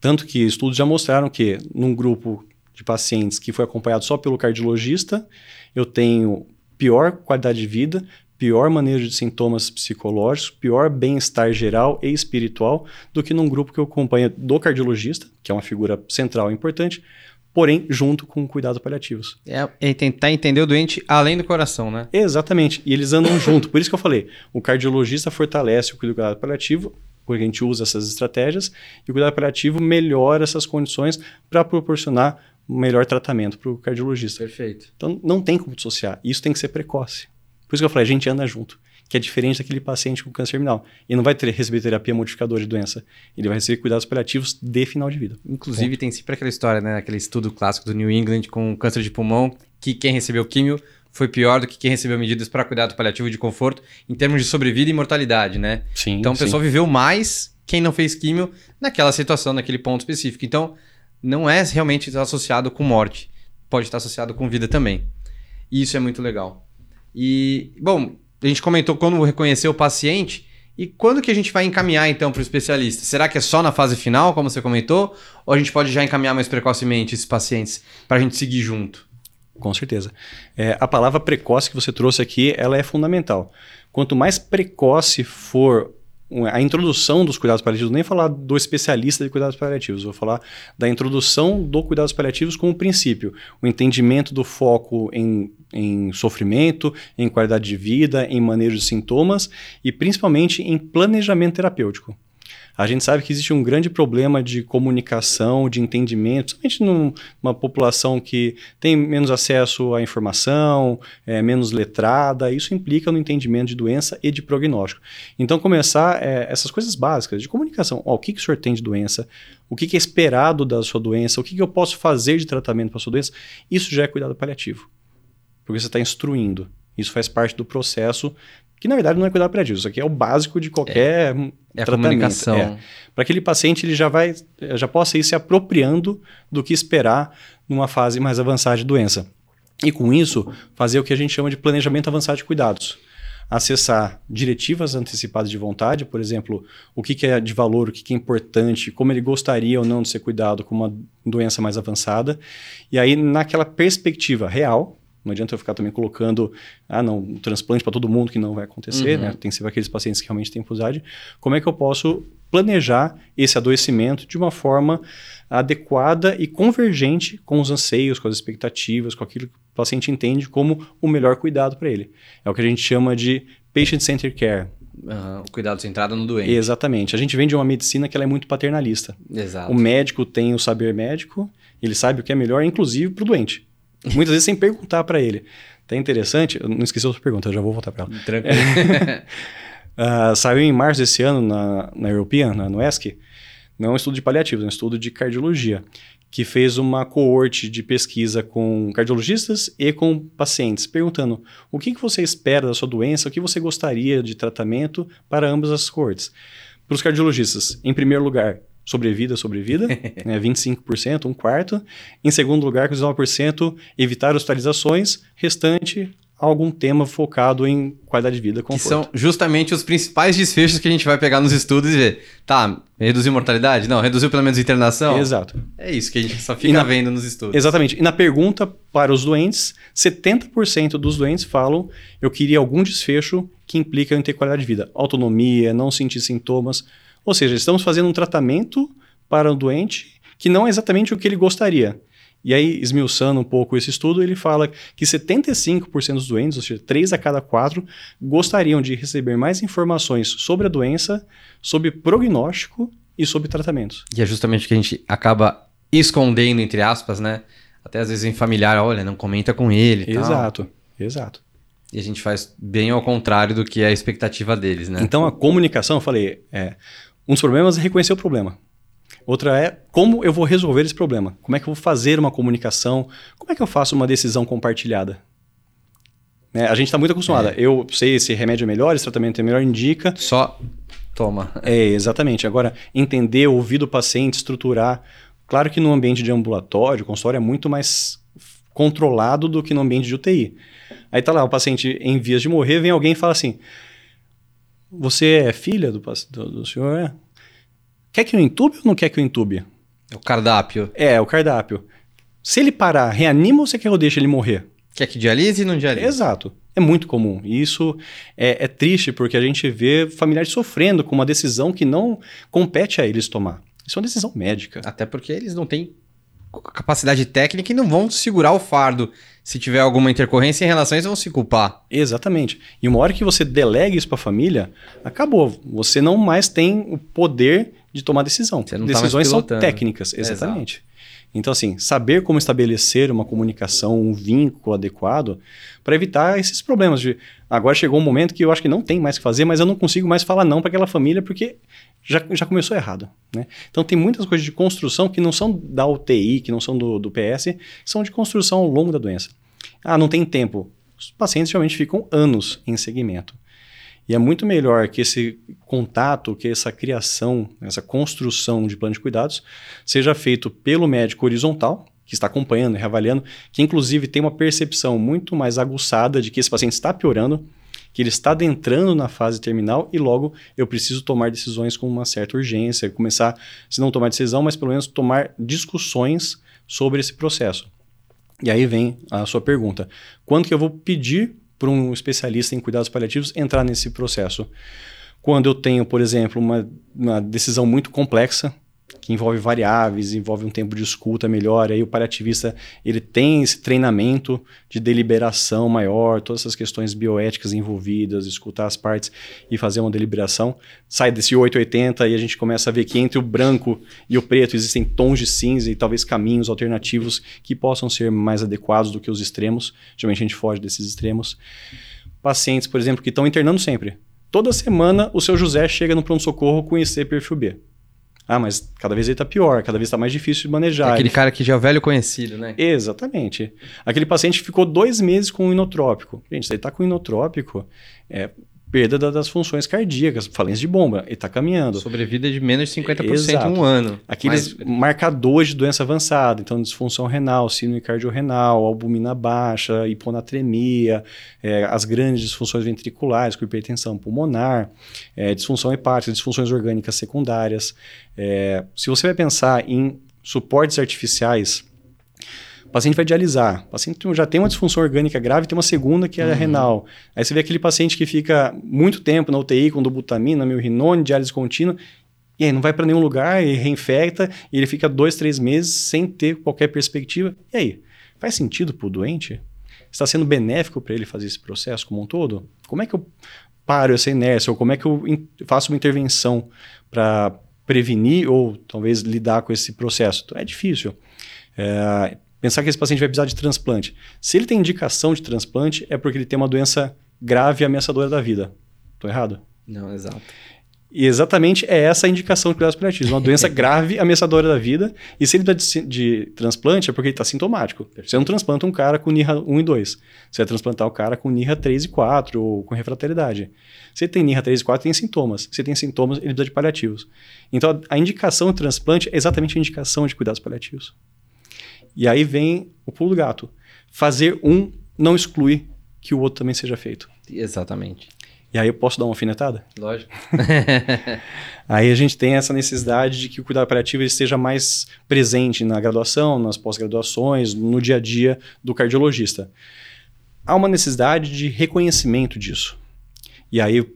Tanto que estudos já mostraram que num grupo de pacientes que foi acompanhado só pelo cardiologista, eu tenho pior qualidade de vida, pior manejo de sintomas psicológicos, pior bem-estar geral e espiritual do que num grupo que eu acompanho do cardiologista, que é uma figura central e importante, porém junto com cuidados paliativos. É, é tentar entender o doente além do coração, né? Exatamente. E eles andam junto. Por isso que eu falei, o cardiologista fortalece o cuidado paliativo, porque a gente usa essas estratégias, e o cuidado paliativo melhora essas condições para proporcionar melhor tratamento para o cardiologista. Perfeito. Então não tem como dissociar. Isso tem que ser precoce. Por isso que eu falei, a gente anda junto. Que é diferente daquele paciente com câncer terminal. Ele não vai ter, receber terapia modificadora de doença. Ele vai receber cuidados paliativos de final de vida. Inclusive, Ponto. tem sempre aquela história, né? Aquele estudo clássico do New England com câncer de pulmão, que quem recebeu químio foi pior do que quem recebeu medidas para cuidado paliativo de conforto em termos de sobrevida e mortalidade, né? Sim. Então, o sim. pessoal viveu mais quem não fez químio naquela situação, naquele ponto específico. Então, não é realmente associado com morte. Pode estar associado com vida também. E isso é muito legal. E, bom, a gente comentou quando reconhecer o paciente. E quando que a gente vai encaminhar então para o especialista? Será que é só na fase final, como você comentou? Ou a gente pode já encaminhar mais precocemente esses pacientes para a gente seguir junto? Com certeza. É, a palavra precoce que você trouxe aqui, ela é fundamental. Quanto mais precoce for a introdução dos cuidados paliativos, nem falar do especialista de cuidados paliativos, vou falar da introdução do cuidados paliativos como princípio, o entendimento do foco em, em sofrimento, em qualidade de vida, em manejo de sintomas e principalmente em planejamento terapêutico. A gente sabe que existe um grande problema de comunicação, de entendimento, principalmente numa população que tem menos acesso à informação, é menos letrada. Isso implica no entendimento de doença e de prognóstico. Então, começar é, essas coisas básicas de comunicação. Ó, o que, que o senhor tem de doença? O que, que é esperado da sua doença? O que, que eu posso fazer de tratamento para a sua doença? Isso já é cuidado paliativo. Porque você está instruindo. Isso faz parte do processo que na verdade não é cuidado paliativo, isso aqui é o básico de qualquer é, é tratamento. Comunicação. É. Para aquele paciente ele já vai, já possa ir se apropriando do que esperar numa fase mais avançada de doença. E com isso, fazer o que a gente chama de planejamento avançado de cuidados. acessar diretivas antecipadas de vontade, por exemplo, o que, que é de valor, o que, que é importante, como ele gostaria ou não de ser cuidado com uma doença mais avançada. E aí, naquela perspectiva real, não adianta eu ficar também colocando, ah, não, um transplante para todo mundo que não vai acontecer, uhum. né? Tem que ser para aqueles pacientes que realmente têm pulsidade. Como é que eu posso planejar esse adoecimento de uma forma adequada e convergente com os anseios, com as expectativas, com aquilo que o paciente entende como o melhor cuidado para ele. É o que a gente chama de patient-centered care. Uhum, o cuidado centrado no doente. Exatamente. A gente vem de uma medicina que ela é muito paternalista. Exato. O médico tem o saber médico, ele sabe o que é melhor, inclusive para o doente. Muitas vezes sem perguntar para ele. Tá interessante, eu não esqueci outra pergunta, eu já vou voltar para ela. Tranquilo. uh, saiu em março desse ano na, na European, na, no ESC, não é um estudo de paliativos, é um estudo de cardiologia, que fez uma coorte de pesquisa com cardiologistas e com pacientes, perguntando o que, que você espera da sua doença, o que você gostaria de tratamento para ambas as coortes. Para os cardiologistas, em primeiro lugar, sobrevida, sobrevida, né, 25%, um quarto. Em segundo lugar, com 19%, evitar hospitalizações, restante, algum tema focado em qualidade de vida, conforto. Que são justamente os principais desfechos que a gente vai pegar nos estudos e ver, tá, reduziu mortalidade? Não, reduziu pelo menos internação? Exato. É isso que a gente só fica na, vendo nos estudos. Exatamente. E na pergunta para os doentes, 70% dos doentes falam, eu queria algum desfecho que implica em ter qualidade de vida. Autonomia, não sentir sintomas. Ou seja, estamos fazendo um tratamento para o doente que não é exatamente o que ele gostaria. E aí, esmiuçando um pouco esse estudo, ele fala que 75% dos doentes, ou seja, 3 a cada 4, gostariam de receber mais informações sobre a doença, sobre prognóstico e sobre tratamentos. E é justamente o que a gente acaba escondendo, entre aspas, né? Até às vezes em familiar, olha, não comenta com ele. Exato, tal. exato. E a gente faz bem ao contrário do que é a expectativa deles, né? Então a comunicação, eu falei, é, um dos problemas é reconhecer o problema. Outra é como eu vou resolver esse problema. Como é que eu vou fazer uma comunicação? Como é que eu faço uma decisão compartilhada? É, a gente está muito acostumada. É. Eu sei se remédio é melhor, esse tratamento é melhor, indica. Só toma. É, exatamente. Agora, entender, ouvir do paciente, estruturar. Claro que no ambiente de ambulatório, consultório é muito mais controlado do que no ambiente de UTI. Aí tá lá, o paciente em vias de morrer, vem alguém e fala assim: Você é filha do, do, do senhor? É. Quer que eu entube ou não quer que eu entube? É o cardápio. É, o cardápio. Se ele parar, reanima ou você quer que eu deixe ele morrer? Quer que dialise e não dialise? Exato. É muito comum. E isso é, é, triste porque a gente vê familiares sofrendo com uma decisão que não compete a eles tomar. Isso é uma decisão médica. Até porque eles não têm capacidade técnica e não vão segurar o fardo. Se tiver alguma intercorrência em relação isso, vão se culpar. Exatamente. E uma hora que você delega isso para a família, acabou. Você não mais tem o poder de tomar decisão. Tá Decisões tá são técnicas, exatamente. Exato. Então, assim, saber como estabelecer uma comunicação, um vínculo adequado para evitar esses problemas de agora chegou um momento que eu acho que não tem mais que fazer, mas eu não consigo mais falar não para aquela família porque já, já começou errado. Né? Então, tem muitas coisas de construção que não são da UTI, que não são do, do PS, são de construção ao longo da doença. Ah, não tem tempo. Os pacientes realmente ficam anos em segmento. E é muito melhor que esse contato, que essa criação, essa construção de plano de cuidados seja feito pelo médico horizontal, que está acompanhando e reavaliando, que inclusive tem uma percepção muito mais aguçada de que esse paciente está piorando, que ele está adentrando na fase terminal e logo eu preciso tomar decisões com uma certa urgência, começar, se não tomar decisão, mas pelo menos tomar discussões sobre esse processo. E aí vem a sua pergunta: quando que eu vou pedir para um especialista em cuidados paliativos entrar nesse processo. Quando eu tenho, por exemplo, uma, uma decisão muito complexa, que envolve variáveis, envolve um tempo de escuta melhor, aí o paliativista ele tem esse treinamento de deliberação maior, todas essas questões bioéticas envolvidas, escutar as partes e fazer uma deliberação. Sai desse 880 e a gente começa a ver que entre o branco e o preto existem tons de cinza e talvez caminhos alternativos que possam ser mais adequados do que os extremos. Geralmente a gente foge desses extremos. Pacientes, por exemplo, que estão internando sempre. Toda semana o seu José chega no pronto-socorro com IC perfil B. Ah, mas cada vez ele está pior, cada vez está mais difícil de manejar. Aquele cara que já é velho conhecido, né? Exatamente. Aquele paciente ficou dois meses com um inotrópico. Gente, se ele está com inotrópico, é, perda da, das funções cardíacas, falência de bomba, ele está caminhando. Sobrevida de menos de 50% Exato. em um ano. Aqueles Mas- marcadores de doença avançada, então disfunção renal, síndrome cardiorrenal, albumina baixa, hiponatremia, eh, as grandes disfunções ventriculares, com hipertensão pulmonar, eh, disfunção hepática, disfunções orgânicas secundárias. Eh, se você vai pensar em suportes artificiais, o paciente vai dialisar. O paciente já tem uma disfunção orgânica grave, tem uma segunda que é a renal. Aí você vê aquele paciente que fica muito tempo na UTI com dobutamina, milrinone, diálise contínua, e aí não vai para nenhum lugar e reinfecta, e ele fica dois, três meses sem ter qualquer perspectiva. E aí, faz sentido para o doente? Está sendo benéfico para ele fazer esse processo como um todo? Como é que eu paro essa inércia? Ou como é que eu faço uma intervenção para prevenir ou talvez lidar com esse processo? Então, é difícil. É, pensar que esse paciente vai precisar de transplante. Se ele tem indicação de transplante, é porque ele tem uma doença grave e ameaçadora da vida. Estou errado? Não, exato. E exatamente é essa a indicação de cuidados paliativos. Uma doença grave, ameaçadora da vida. E se ele precisa de, de transplante, é porque ele está sintomático. Você não transplanta um cara com NIRA 1 e 2. Você vai transplantar o cara com NIRA 3 e 4, ou com refratariedade. Se ele tem NIRA 3 e 4, tem sintomas. Se ele tem sintomas, ele precisa de paliativos. Então, a indicação de transplante é exatamente a indicação de cuidados paliativos. E aí vem o pulo do gato. Fazer um não exclui que o outro também seja feito. Exatamente. E aí eu posso dar uma alfinetada? Lógico. Aí a gente tem essa necessidade de que o cuidado paliativo esteja mais presente na graduação, nas pós-graduações, no dia a dia do cardiologista. Há uma necessidade de reconhecimento disso. E aí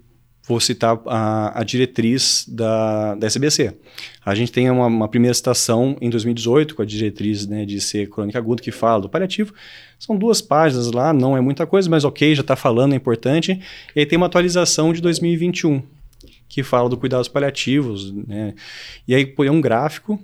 vou citar a, a diretriz da, da SBC. A gente tem uma, uma primeira citação em 2018 com a diretriz né, de ser crônica aguda que fala do paliativo. São duas páginas lá, não é muita coisa, mas ok, já está falando, é importante. E aí tem uma atualização de 2021 que fala do cuidados paliativos, né? E aí põe um gráfico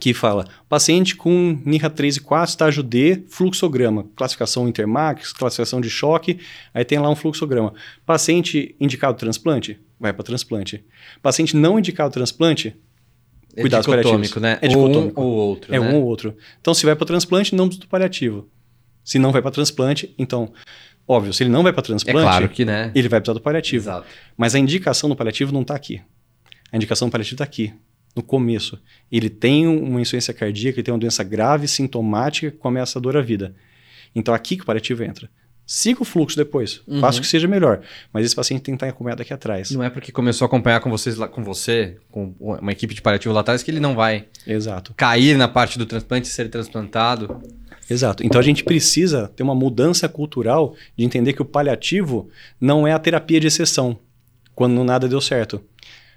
que fala paciente com NIRA 3 e 4, estágio D, fluxograma, classificação Intermax, classificação de choque, aí tem lá um fluxograma. Paciente indicado transplante, vai para transplante. Paciente não indicado transplante, É Cuidados paliativos. né? É dicotômico. Ou um ou outro, é né? um ou outro. Então se vai para transplante, não precisa do paliativo. Se não vai para transplante, então, óbvio, se ele não vai para É transplante, claro que, né? ele vai precisar do paliativo. Exato. Mas a indicação do paliativo não está aqui. A indicação do paliativo está aqui, no começo. Ele tem uma insuficiência cardíaca, ele tem uma doença grave, sintomática, com ameaçadora à vida. Então aqui que o paliativo entra. Siga o fluxo depois, Uhum. faça o que seja melhor. Mas esse paciente tem que estar acompanhado aqui atrás. Não é porque começou a acompanhar com vocês lá, com você, com uma equipe de paliativo lá atrás, que ele não vai Exato. cair na parte do transplante e ser transplantado. Exato. Então a gente precisa ter uma mudança cultural de entender que o paliativo não é a terapia de exceção, quando nada deu certo.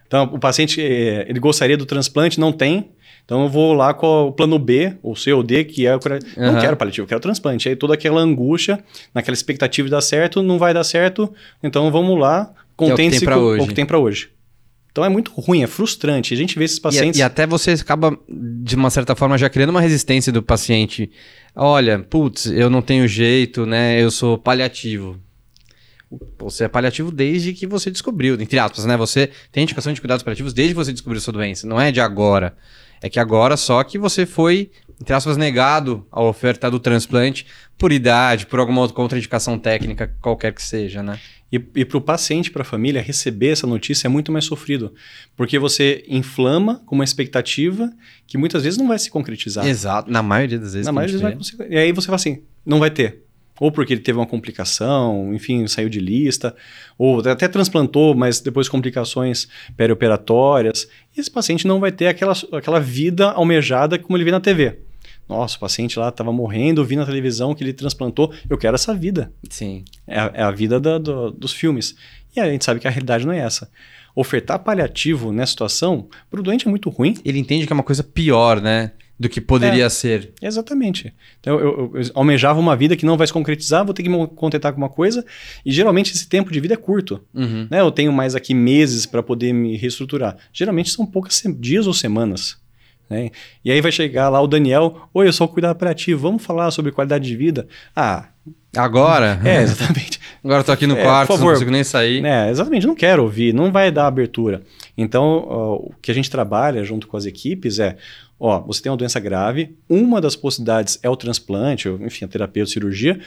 Então o paciente eh, ele gostaria do transplante, não tem. Então eu vou lá com o plano B, ou C ou D, que é o cura- não Aham. quero paliativo, quero transplante. Aí toda aquela angústia, naquela expectativa de dar certo, não vai dar certo. Então vamos lá, contente-se pra com o que tem para hoje. Então é muito ruim, é frustrante. A gente vê esses E, pacientes e até você acaba, de uma certa forma, já criando uma resistência do paciente. Olha, putz, eu não tenho jeito, né? Eu sou paliativo. Você é paliativo desde que você descobriu, entre aspas, né? Você tem indicação de cuidados paliativos desde que você descobriu sua doença. Não é de agora. É que agora só que você foi, entre aspas, negado a oferta do transplante por idade, por alguma outra contraindicação técnica, qualquer que seja, né? E, e para o paciente, para a família, receber essa notícia é muito mais sofrido. Porque você inflama com uma expectativa que muitas vezes não vai se concretizar. Exato. Na maioria das vezes. Na maioria das vezes vai conseguir. E aí você fala assim, não vai ter. Ou porque ele teve uma complicação, enfim, saiu de lista, ou até transplantou, mas depois complicações perioperatórias. E esse paciente não vai ter aquela, aquela vida almejada como ele vê na TV. Nossa, o paciente lá estava morrendo, vi na televisão que ele transplantou, eu quero essa vida. Sim. É a, é a vida da- do- dos filmes. E a gente sabe que a realidade não é essa. Ofertar paliativo nessa situação, para o doente é muito ruim. Ele entende que é uma coisa pior, né? Do que poderia ser. Exatamente. Então, eu, eu- eu almejava uma vida que não vai se concretizar, vou ter que me contentar com uma coisa, e geralmente esse tempo de vida é curto. Uhum. Né? Eu tenho mais aqui meses para poder me reestruturar. Geralmente são poucas se- dias ou semanas. né? E aí vai chegar lá o Daniel, oi, eu sou o cuidado paliativo, vamos falar sobre qualidade de vida? Ah, Agora? é, exatamente. Agora eu tô aqui no É, quarto, por não favor. consigo nem sair. É, exatamente, não quero ouvir, não vai dar abertura. Então, ó, o que a gente trabalha junto com as equipes é, ó, você tem uma doença grave, uma das possibilidades é o transplante, ou, enfim, a terapia ou cirurgia,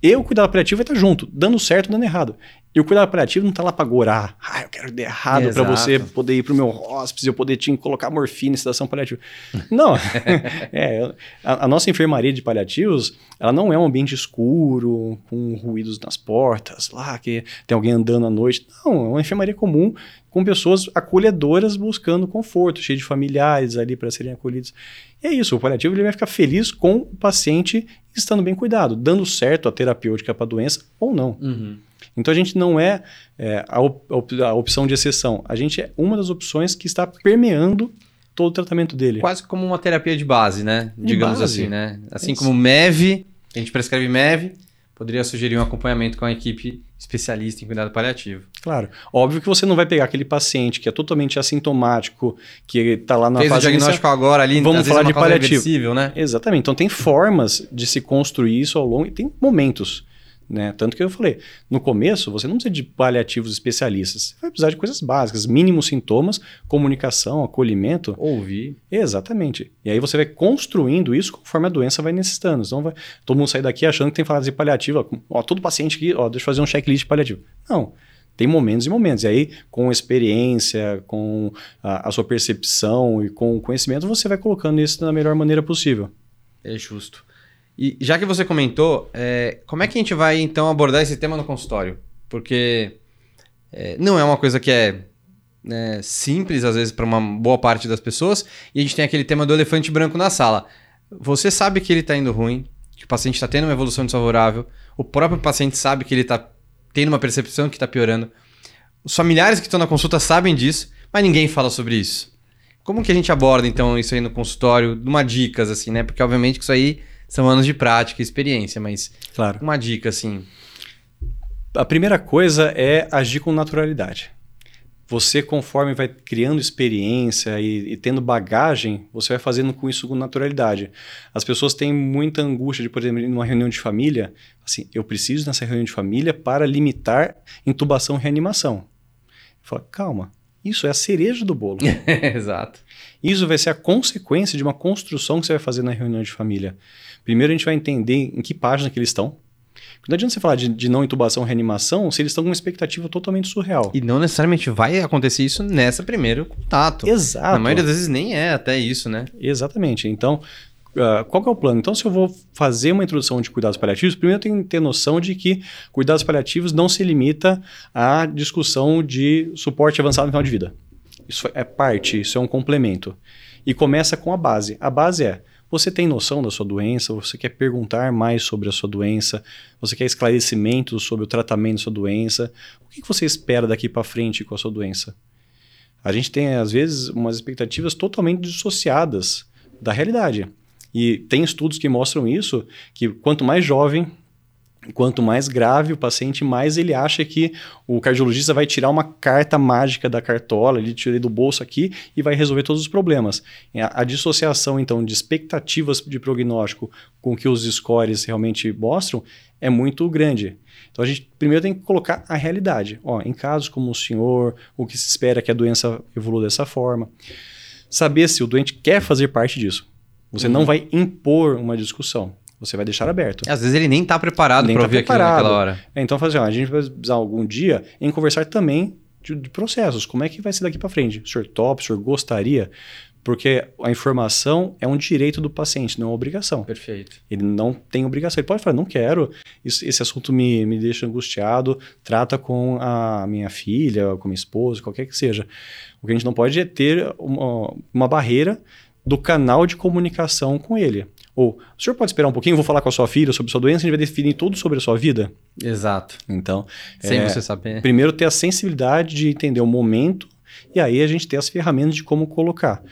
e o cuidado paliativo vai estar junto, dando certo ou dando errado. E o cuidado paliativo não está lá para gorar. Ah, eu quero dar errado para você poder ir para o meu hospice, eu poder te colocar morfina em sedação paliativa. não. é, a, a, nossa enfermaria de paliativos, ela não é um ambiente escuro, com ruídos nas portas, lá que tem alguém andando à noite. Não, é uma enfermaria comum com pessoas acolhedoras buscando conforto, cheio de familiares ali para serem acolhidos. E é isso, o paliativo ele vai ficar feliz com o paciente estando bem cuidado, dando certo a terapêutica para a doença ou não. Uhum. Então a gente não é, é a, op a, opção de exceção, a gente é uma das opções que está permeando todo o tratamento dele. Quase como uma terapia de base, né? De Digamos base. assim, né? Assim é como MEV, a gente prescreve MEV, poderia sugerir um acompanhamento com a equipe especialista em cuidado paliativo. Claro. Óbvio que você não vai pegar aquele paciente que é totalmente assintomático, que está lá na Fez fase o diagnóstico inicial. agora ali, vamos falar é de paliativo, né? Exatamente. Então tem formas de se construir isso ao longo e tem momentos. Né? Tanto que eu falei, no começo você não precisa de paliativos especialistas, você vai precisar de coisas básicas, mínimos sintomas, comunicação, acolhimento. Ouvir. Exatamente. E aí você vai construindo isso conforme a doença vai necessitando. Então vai todo mundo sair daqui achando que tem que falar de paliativo, ó, todo paciente aqui, ó, deixa eu fazer um checklist de paliativo. Não. Tem momentos e momentos. E aí, com experiência, com a, a sua percepção e com o conhecimento, você vai colocando isso da melhor maneira possível. É justo. E já que você comentou, é, como é que a gente vai então abordar esse tema no consultório? Porque é, não é uma coisa que é né, simples, às vezes, para uma boa parte das pessoas, e a gente tem aquele tema do elefante branco na sala. Você sabe que ele está indo ruim, que o paciente está tendo uma evolução desfavorável, o próprio paciente sabe que ele está tendo uma percepção que está piorando. Os familiares que estão na consulta sabem disso, mas ninguém fala sobre isso. Como que a gente aborda, então, isso aí no consultório? Uma dicas, assim, né? Porque, obviamente, que isso aí são anos de prática e experiência, mas claro. uma dica assim. A primeira coisa é agir com naturalidade. Você, conforme vai criando experiência e, e, tendo bagagem, você vai fazendo com isso com naturalidade. As pessoas têm muita angústia de, por exemplo, numa reunião de família, assim, eu preciso nessa reunião de família para limitar intubação e reanimação. Fala, calma, isso é a cereja do bolo. Exato. Isso vai ser a consequência de uma construção que você vai fazer na reunião de família. Primeiro a gente vai entender em que página que eles estão. Não adianta você falar de, de não intubação, reanimação, se eles estão com uma expectativa totalmente surreal. E não necessariamente vai acontecer isso nessa primeiro contato. Exato. Na maioria das vezes nem é até isso, né? Exatamente. Então, Uh, qual é o plano? Então, se eu vou fazer uma introdução de cuidados paliativos, primeiro eu tenho que ter noção de que cuidados paliativos não se limita à discussão de suporte avançado no final de vida. Isso é parte, isso é um complemento. E começa com a base. A base é você tem noção da sua doença? Você quer perguntar mais sobre a sua doença? Você quer esclarecimento sobre o tratamento da sua doença? O que você espera daqui para frente com a sua doença? A gente tem, às vezes, umas expectativas totalmente dissociadas da realidade. E tem estudos que mostram isso, que quanto mais jovem, Quanto mais grave o paciente, mais ele acha que o cardiologista vai tirar uma carta mágica da cartola, ele tira do bolso aqui e vai resolver todos os problemas. A, a dissociação, então, de expectativas de prognóstico com que os scores realmente mostram é muito grande. Então, a gente primeiro tem que colocar a realidade. Ó, em casos como o senhor, o que se espera que a doença evolua dessa forma. Saber se o doente quer fazer parte disso. Você uhum. não vai impor uma discussão. Você vai deixar aberto. Às vezes ele nem está preparado para tá ouvir preparado. aquilo naquela hora. É, então, fazer, ó, a gente vai precisar algum dia em conversar também de, de, processos. Como é que vai ser daqui para frente? O senhor top, o senhor gostaria? Porque a informação é um direito do paciente, não é uma obrigação. Perfeito. Ele não tem obrigação. Ele pode falar, não quero, isso, esse assunto me, me deixa angustiado, trata com a minha filha, com minha esposa, qualquer que seja. O que a gente não pode é ter uma, uma barreira do canal de comunicação com ele. Ou, o senhor pode esperar um pouquinho, vou falar com a sua filha sobre sua doença, a gente vai definir tudo sobre a sua vida? Exato. Então, sem é, você saber. Primeiro ter a sensibilidade de entender o momento e aí a gente ter as ferramentas de como colocar.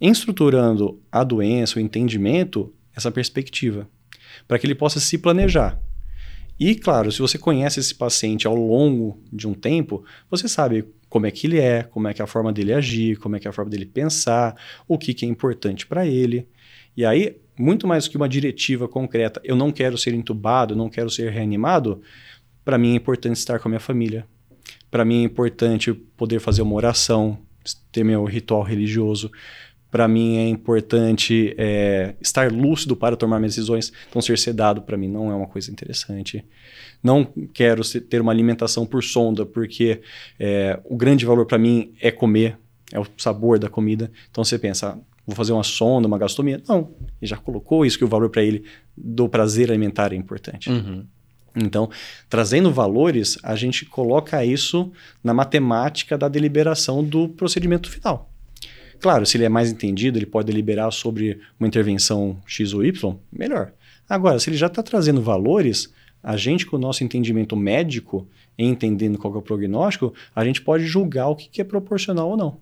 Estruturando a doença, o entendimento, essa perspectiva, para que ele possa se planejar. E, claro, se você conhece esse paciente ao longo de um tempo, você sabe como é que ele é, como é que é a forma dele agir, como é que é a forma dele pensar, o que, que é importante para ele. E aí, muito mais que uma diretiva concreta, eu não quero ser entubado, não quero ser reanimado, para mim é importante estar com a minha família. Para mim é importante poder fazer uma oração, ter meu ritual religioso. Para mim é importante é, estar lúcido para tomar minhas decisões. Então, ser sedado para mim não é uma coisa interessante. Não quero ter uma alimentação por sonda, porque é, o grande valor para mim é comer, é o sabor da comida. Então, você pensa, ah, vou fazer uma sonda, uma gastronomia. Não, ele já colocou isso que o valor para ele do prazer alimentar é importante. Uhum. Então, trazendo valores, a gente coloca isso na matemática da deliberação do procedimento final. Claro, se ele é mais entendido, ele pode deliberar sobre uma intervenção X ou Y, melhor. Agora, se ele já está trazendo valores, a gente, com o nosso entendimento médico, entendendo qual é o prognóstico, a gente pode julgar o que, que é proporcional ou não.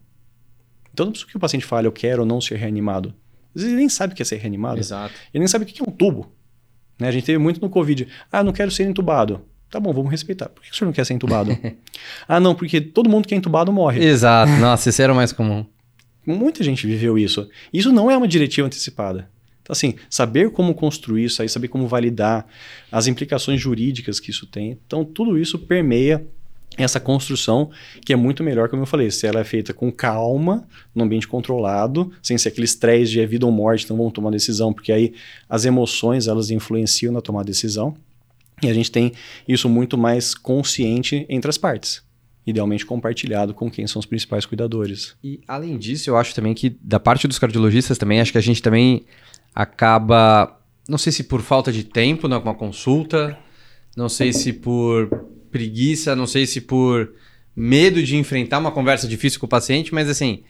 Então, não precisa que o paciente fale, eu quero ou não ser reanimado. Às vezes ele nem sabe o que é ser reanimado. Exato. Ele nem sabe o que é um tubo. Né? A gente teve muito no Covid. Ah, não quero ser entubado. Tá bom, vamos respeitar. Por que o senhor não quer ser entubado? ah, não, porque todo mundo que é entubado morre. Exato. Nossa, esse era o mais comum. Muita gente viveu isso. Isso não é uma diretiva antecipada. Então, assim, saber como construir isso aí, saber como validar as implicações jurídicas que isso tem. Então, tudo isso permeia essa construção que é muito melhor, como eu falei, se ela é feita com calma, num ambiente controlado, sem ser aquele estresse de é vida ou morte, então vamos tomar decisão, porque aí as emoções elas influenciam na tomada de decisão. E a gente tem isso muito mais consciente entre as partes idealmente compartilhado com quem são os principais cuidadores. E além disso, eu acho também que da parte dos cardiologistas também, acho que a gente também acaba, não sei se por falta de tempo numa consulta, não sei se por preguiça, não sei se por medo de enfrentar uma conversa difícil com o paciente, mas assim,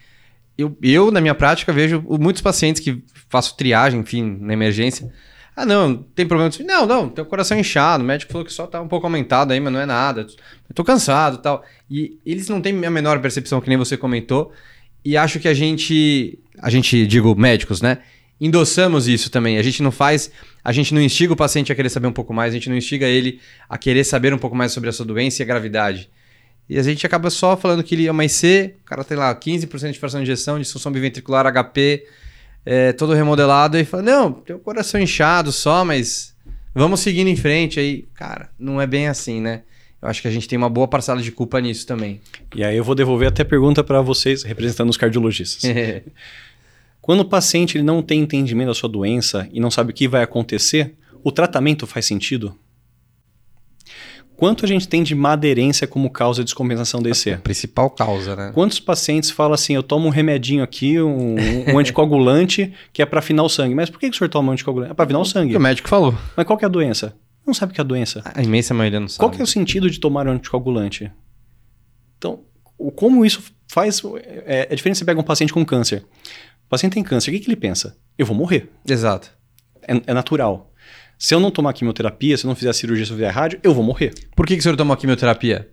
eu, eu na minha prática vejo muitos pacientes que faço triagem, enfim, na emergência, ah, não, tem problema. Não, não, tem o coração inchado. O médico falou que só tá um pouco aumentado aí, mas não é nada. Eu tô cansado tal. E eles não têm a menor percepção, que nem você comentou. E acho que a gente, a gente, digo, médicos, né? Endossamos isso também. A gente não faz, a gente não instiga o paciente a querer saber um pouco mais, a gente não instiga ele a querer saber um pouco mais sobre a sua doença e a gravidade. E a gente acaba só falando que ele é uma IC, o cara tem lá 15% de fração de injeção, disfunção biventricular, HP, é, todo remodelado e fala: Não, tem o coração inchado só, mas vamos seguindo em frente. Aí, cara, não é bem assim, né? Eu acho que a gente tem uma boa parcela de culpa nisso também. E aí eu vou devolver até a pergunta para vocês, representando os cardiologistas. Quando o paciente ele não tem entendimento da sua doença e não sabe o que vai acontecer, o tratamento faz sentido? Quanto a gente tem de maderência como causa de descompensação DC? A principal causa, né? Quantos pacientes falam assim, eu tomo um remedinho aqui, um, um anticoagulante, que é para afinar o sangue. Mas por que, que o senhor toma um anticoagulante? É para afinar o sangue. O médico falou. Mas qual que é a doença? Não sabe o que é a doença. A imensa maioria não sabe. Qual que é o sentido de tomar um anticoagulante? Então, o, como isso faz... É, é diferente você pega um paciente com câncer. O paciente tem câncer, o que, que ele pensa? Eu vou morrer. Exato. É, é natural. Se eu não tomar quimioterapia, se eu não fizer a cirurgia, se eu fizer a rádio, eu vou morrer. Por que, que o senhor tomou quimioterapia?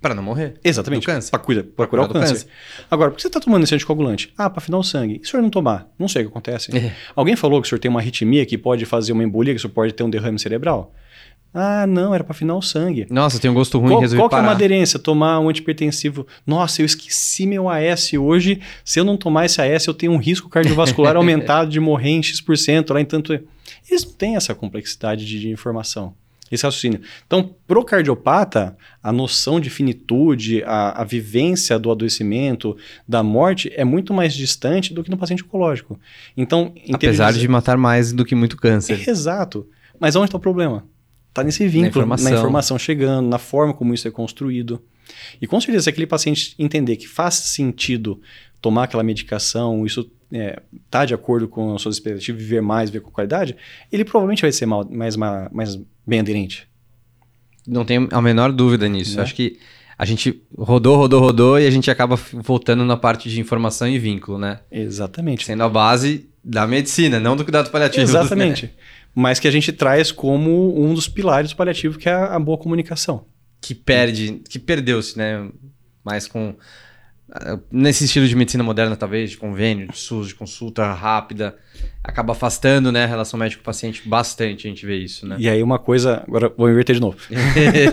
Para não morrer. Exatamente. Para cuidar, para curar o câncer. câncer. Agora, por que você está tomando esse anticoagulante? Ah, para afinar o sangue. E se o senhor não tomar? Não sei o que acontece. É. Alguém falou que o senhor tem uma arritmia que pode fazer uma embolia, que o senhor pode ter um derrame cerebral? Ah, não, era para afinar o sangue. Nossa, tem um gosto ruim, qual, resolvi Qual que é uma aderência? Tomar um antipertensivo. Nossa, eu esqueci meu AS hoje. Se eu não tomar esse AS, eu tenho um risco cardiovascular aumentado de morrer em X% lá em tanto... Eles não têm essa complexidade de, informação, esse raciocínio. Então, para o cardiopata, a noção de finitude, a, a, vivência do adoecimento, da morte, é muito mais distante do que no paciente oncológico. Então, Apesar de matar mais do que muito câncer. Exato. Mas onde está o problema? Está nesse vínculo, na informação. na informação chegando, na forma como isso é construído. E com certeza, se aquele paciente entender que faz sentido tomar aquela medicação, isso é, tá de acordo com as suas expectativas, viver mais, viver com qualidade, ele provavelmente vai ser mal, mais, mais, bem aderente. Não tenho a menor dúvida nisso. É. Acho que a gente rodou, rodou, rodou e a gente acaba voltando na parte de informação e vínculo, né? Exatamente. Sendo a base da medicina, não do cuidado paliativo. Exatamente. Né? Mas que a gente traz como um dos pilares do paliativo, que é a, a boa comunicação. Que perde, que perdeu-se, né? Mais com nesse estilo de medicina moderna, talvez, de convênio, de SUS, de consulta rápida, acaba afastando né, a relação médico-paciente bastante, a gente vê isso, né? E aí uma coisa, agora vou inverter de novo.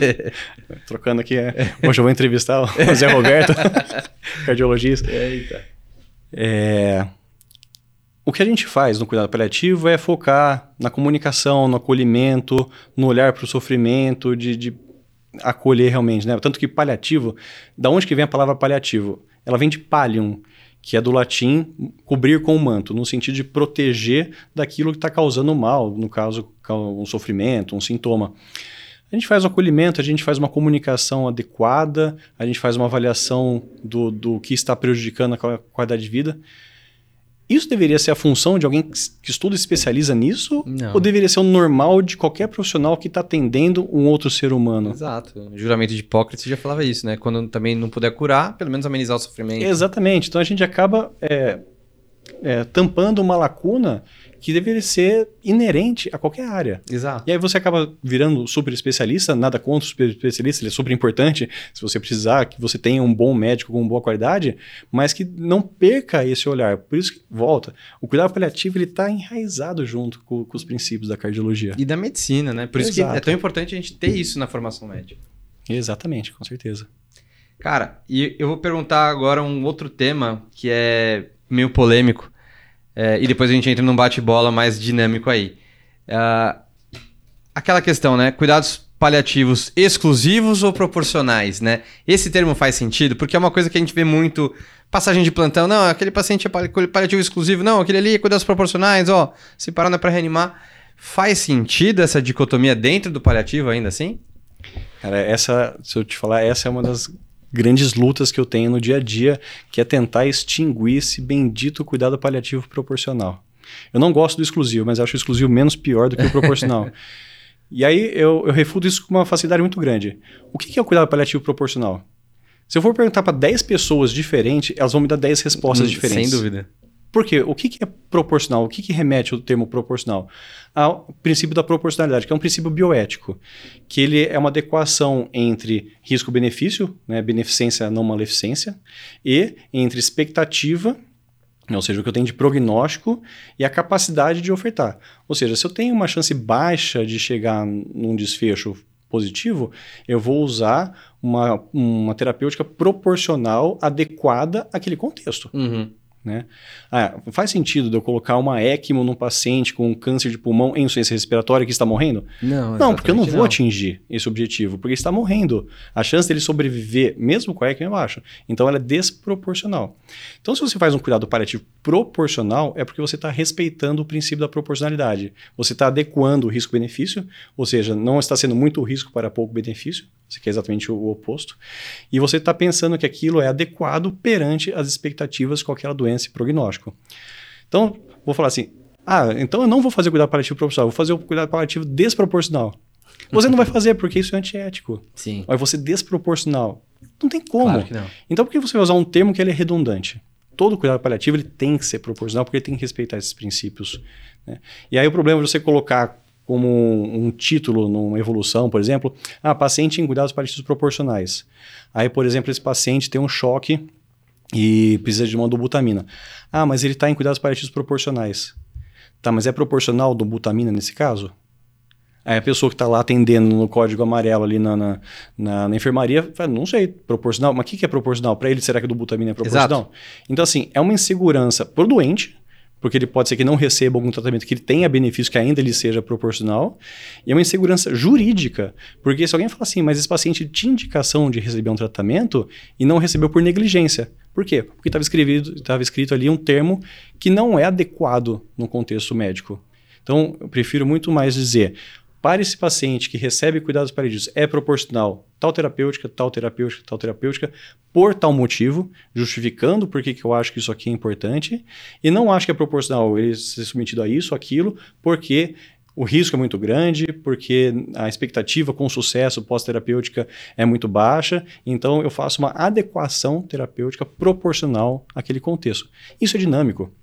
Trocando aqui, é, hoje eu vou entrevistar o Zé Roberto, cardiologista. Eita. É, o que a gente faz no cuidado paliativo é focar na comunicação, no acolhimento, no olhar para o sofrimento, de, de acolher realmente, né? Tanto que paliativo, da onde que vem a palavra paliativo? Ela vem de pallium, que é do latim cobrir com o manto, no sentido de proteger daquilo que está causando mal, no caso, um sofrimento, um sintoma. A gente faz o acolhimento, a gente faz uma comunicação adequada, a gente faz uma avaliação do, do que está prejudicando a qualidade de vida. Isso deveria ser a função de alguém que estuda e especializa nisso? Não. Ou deveria ser o normal de qualquer profissional que está atendendo um outro ser humano? Exato. O juramento de Hipócrates já falava isso, né? Quando também não puder curar, pelo menos amenizar o sofrimento. Exatamente. Então a gente acaba é, é, tampando uma lacuna que deveria ser inerente a qualquer área. Exato. E aí você acaba virando super especialista, nada contra o super especialista, ele é super importante se você precisar, que você tenha um bom médico com boa qualidade, mas que não perca esse olhar. Por isso que, volta, o cuidado paliativo ele está enraizado junto com, com, os princípios da cardiologia. E da medicina, né? Por isso Exato. que é tão importante a gente ter isso na formação médica. Exatamente, com certeza. Cara, e eu vou perguntar agora um outro tema que é meio polêmico, é, e depois a gente entra num bate-bola mais dinâmico aí. Uh, aquela questão, né? Cuidados paliativos exclusivos ou proporcionais, né? Esse termo faz sentido porque é uma coisa que a gente vê muito passagem de plantão, não, aquele paciente é paliativo exclusivo, não, aquele ali é cuidados proporcionais, ó, se parar não é para reanimar. Faz sentido essa dicotomia dentro do paliativo ainda assim? Cara, essa, se eu te falar, essa é uma das grandes lutas que eu tenho no dia a dia, que é tentar extinguir esse bendito cuidado paliativo proporcional. Eu não gosto do exclusivo, mas acho o exclusivo menos pior do que o proporcional. e aí eu, eu, refuto isso com uma facilidade muito grande. O que é o cuidado paliativo proporcional? Se eu for perguntar para 10 pessoas diferentes, elas vão me dar 10 respostas hum, diferentes. Sem dúvida. Por quê? O que, que é proporcional? O que, que remete ao termo proporcional? Ao princípio da proporcionalidade, que é um princípio bioético, que ele é uma adequação entre risco-benefício, né, beneficência não maleficência, e entre expectativa, ou seja, o que eu tenho de prognóstico e a capacidade de ofertar. Ou seja, se eu tenho uma chance baixa de chegar num desfecho positivo, eu vou usar uma, uma terapêutica proporcional adequada àquele contexto. Uhum. Né? Ah, faz sentido eu colocar uma ECMO num paciente com câncer de pulmão em insuficiência respiratória que está morrendo? Não, não porque eu não vou não. atingir esse objetivo, porque está morrendo. A chance dele sobreviver, mesmo com a ECMO, é baixa. Então ela é desproporcional. Então, se você faz um cuidado paliativo proporcional, é porque você está respeitando o princípio da proporcionalidade. Você está adequando o risco-benefício, ou seja, não está sendo muito risco para pouco benefício, você quer exatamente o oposto, e você está pensando que aquilo é adequado perante as expectativas com aquela doença e prognóstico. Então, vou falar assim, ah, então eu não vou fazer cuidado paliativo proporcional, vou fazer o cuidado paliativo desproporcional. Você não vai fazer porque isso é antiético. Sim. Vai você desproporcional. Não tem como. Claro que não. Então por que você vai usar um termo que ele é redundante? Todo cuidado paliativo ele tem que ser proporcional porque ele tem que respeitar esses princípios. Né? E aí o problema é você colocar como um título numa evolução, por exemplo, ah, paciente em cuidados paliativos proporcionais. Aí, por exemplo, esse paciente tem um choque e precisa de uma dobutamina. Ah, mas ele está em cuidados paliativos proporcionais. Tá, mas é proporcional dobutamina nesse caso? Aí a pessoa que está lá atendendo no código amarelo ali na, na, na, na enfermaria, fala, não sei, proporcional, mas o que, que é proporcional? Para ele, será que a dobutamina é proporcional? Exato. Então, assim, é uma insegurança para o doente, porque ele pode ser que não receba algum tratamento que ele tenha benefício que ainda lhe seja proporcional, e é uma insegurança jurídica, porque se alguém fala assim, mas esse paciente tinha indicação de receber um tratamento e não recebeu por negligência. Por quê? Porque estava escrito, escrito ali um termo que não é adequado no contexto médico. Então, eu prefiro muito mais dizer, para esse paciente que recebe cuidados paliativos é proporcional tal terapêutica, tal terapêutica, tal terapêutica, por tal motivo, justificando por que eu acho que isso aqui é importante, e não acho que é proporcional ele ser submetido a isso, aquilo, porque o risco é muito grande, porque a expectativa com sucesso pós-terapêutica é muito baixa, então eu faço uma adequação terapêutica proporcional àquele contexto. Isso é dinâmico.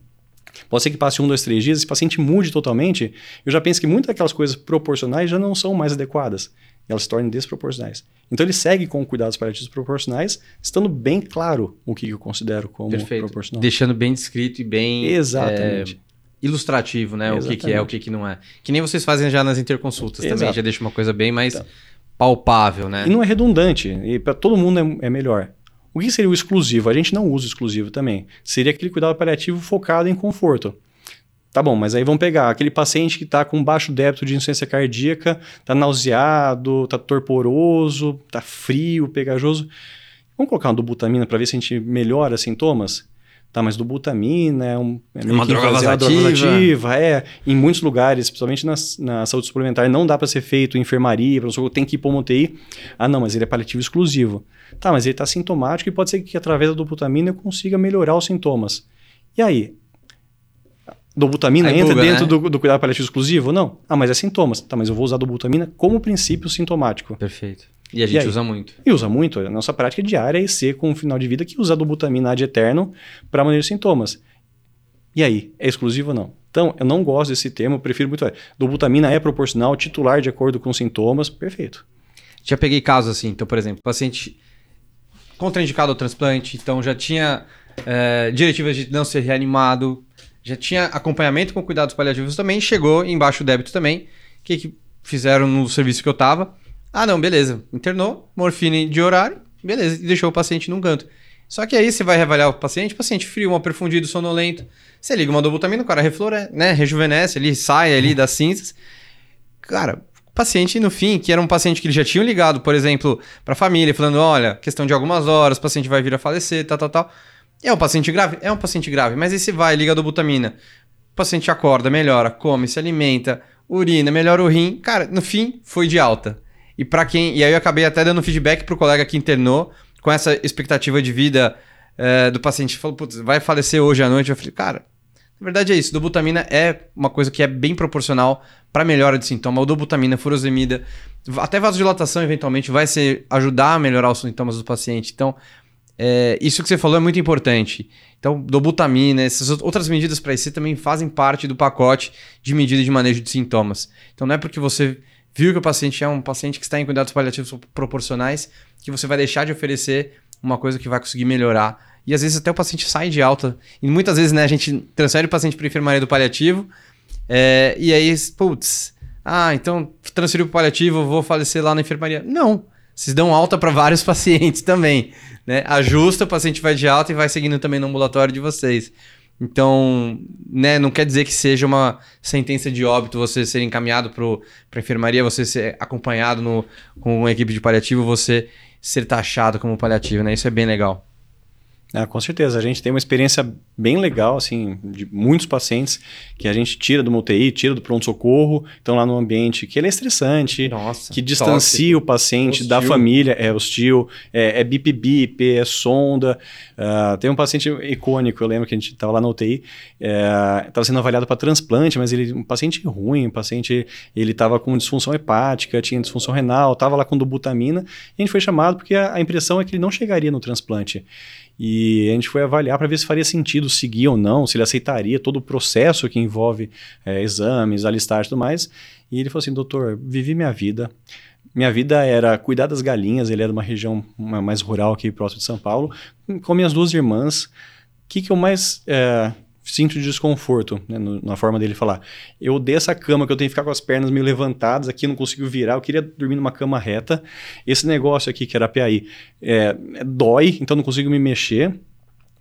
Pode ser que passe um, dois, três dias, esse paciente mude totalmente. Eu já penso que muitas daquelas coisas proporcionais já não são mais adequadas. Elas se tornam desproporcionais. Então ele segue com cuidados paliativos proporcionais, estando bem claro o que eu considero como Perfeito. proporcional. Deixando bem descrito e bem. Exatamente. É, ilustrativo, né? Exatamente. O que, que, é, o que, que não é. Que nem vocês fazem já nas interconsultas Exato. também, já deixa uma coisa bem mais então. palpável, né? E não é redundante. E para todo mundo é, é melhor. O que seria o exclusivo? A gente não usa exclusivo também. Seria aquele cuidado paliativo focado em conforto. Tá bom, mas aí vamos pegar aquele paciente que está com baixo débito de insuficiência cardíaca, está nauseado, está torporoso, está frio, pegajoso. Vamos colocar uma dobutamina para ver se a gente melhora sintomas? Tá, mas do butamina é, um, é uma droga vasativa. É, em muitos lugares, principalmente na, na saúde suplementar, não dá para ser feito em enfermaria, professor, tem que ir para UTI. Ah, não, mas ele é paliativo exclusivo. Tá, mas ele está sintomático e pode ser que através da butamina eu consiga melhorar os sintomas. E aí? Dobutamina entra buga, dentro né? do, do, cuidado paliativo exclusivo? Não. Ah, mas é sintomas. Tá, mas eu vou usar dobutamina como princípio sintomático. Perfeito. E a gente e usa muito. E usa muito. A nossa prática diária é ser com um final de vida que usa dobutamina ad eterno para manter sintomas. E aí, é exclusivo ou não? Então, eu não gosto desse termo, prefiro muito. Dobutamina é proporcional, titular de acordo com sintomas, perfeito. Já peguei casos assim, então, por exemplo, paciente contraindicado ao transplante, então já tinha é, diretivas de não ser reanimado, já tinha acompanhamento com cuidados paliativos também, chegou embaixo o débito também. O que, que fizeram no serviço que eu tava? Ah, não, beleza. Internou, morfine de horário, beleza, e deixou o paciente num canto. Só que aí você vai reavaliar o paciente, paciente frio, mal perfundido, sonolento. Você liga uma dobutamina, o cara reflore, né, rejuvenesce ali, sai ali das cinzas. Cara, o paciente no fim, que era um paciente que eles já tinham ligado, por exemplo, para a família, falando, olha, questão de algumas horas, o paciente vai vir a falecer, tal, tal, tal. É um paciente grave? É um paciente grave, mas aí você vai, liga a dobutamina. O paciente acorda, melhora, come, se alimenta, urina, melhora o rim. Cara, no fim, foi de alta. E para quem. E aí eu acabei até dando feedback pro colega que internou, com essa expectativa de vida é, do paciente. Falou, putz, vai falecer hoje à noite. Eu falei, cara, na verdade é isso. Dobutamina é uma coisa que é bem proporcional para melhora de sintoma. O dobutamina, furosemida, até vasodilatação eventualmente vai ser, ajudar a melhorar os sintomas do paciente. Então, é, isso que você falou é muito importante. Então, dobutamina, essas outras medidas para IC também fazem parte do pacote de medida de manejo de sintomas. Então, não é porque você viu que o paciente é um paciente que está em cuidados paliativos proporcionais que você vai deixar de oferecer uma coisa que vai conseguir melhorar. E às vezes até o paciente sai de alta. E muitas vezes né, a gente transfere o paciente para enfermaria do paliativo é, e aí, putz, ah, então transferiu para o paliativo, vou falecer lá na enfermaria. Não, vocês dão alta para vários pacientes também né? Ajusta, o paciente vai de alta e vai seguindo também no ambulatório de vocês. Então, né, não quer dizer que seja uma sentença de óbito você ser encaminhado para enfermaria, você ser acompanhado no, com uma equipe de paliativo, você ser taxado como paliativo, né? Isso é bem legal. Ah, com certeza. A gente tem uma experiência bem legal, assim, de muitos pacientes que a gente tira do UTI, tira do pronto-socorro, estão lá no ambiente que ele é estressante, Nossa, que distancia tóxico, o paciente hostil. da família, é hostil, é, é bip-bip, é sonda. Uh, tem um paciente icônico, eu lembro que a gente estava lá na UTI, estava é, sendo avaliado para transplante, mas ele um paciente ruim, um paciente, ele estava com disfunção hepática, tinha disfunção renal, estava lá com dobutamina, e a gente foi chamado porque a, a impressão é que ele não chegaria no transplante. E a gente foi avaliar para ver se faria sentido seguir ou não, se ele aceitaria todo o processo que envolve é, exames, alistagem e tudo mais. E ele falou assim: doutor, vivi minha vida. Minha vida era cuidar das galinhas, ele era de uma região mais rural aqui próximo de São Paulo, com minhas duas irmãs. O que, que eu mais é, sinto desconforto, né, no, na forma dele falar. Eu odeio essa cama que eu tenho que ficar com as pernas meio levantadas aqui, não consigo virar, eu queria dormir numa cama reta. Esse negócio aqui, que era PAI, é, é, dói, então não consigo me mexer.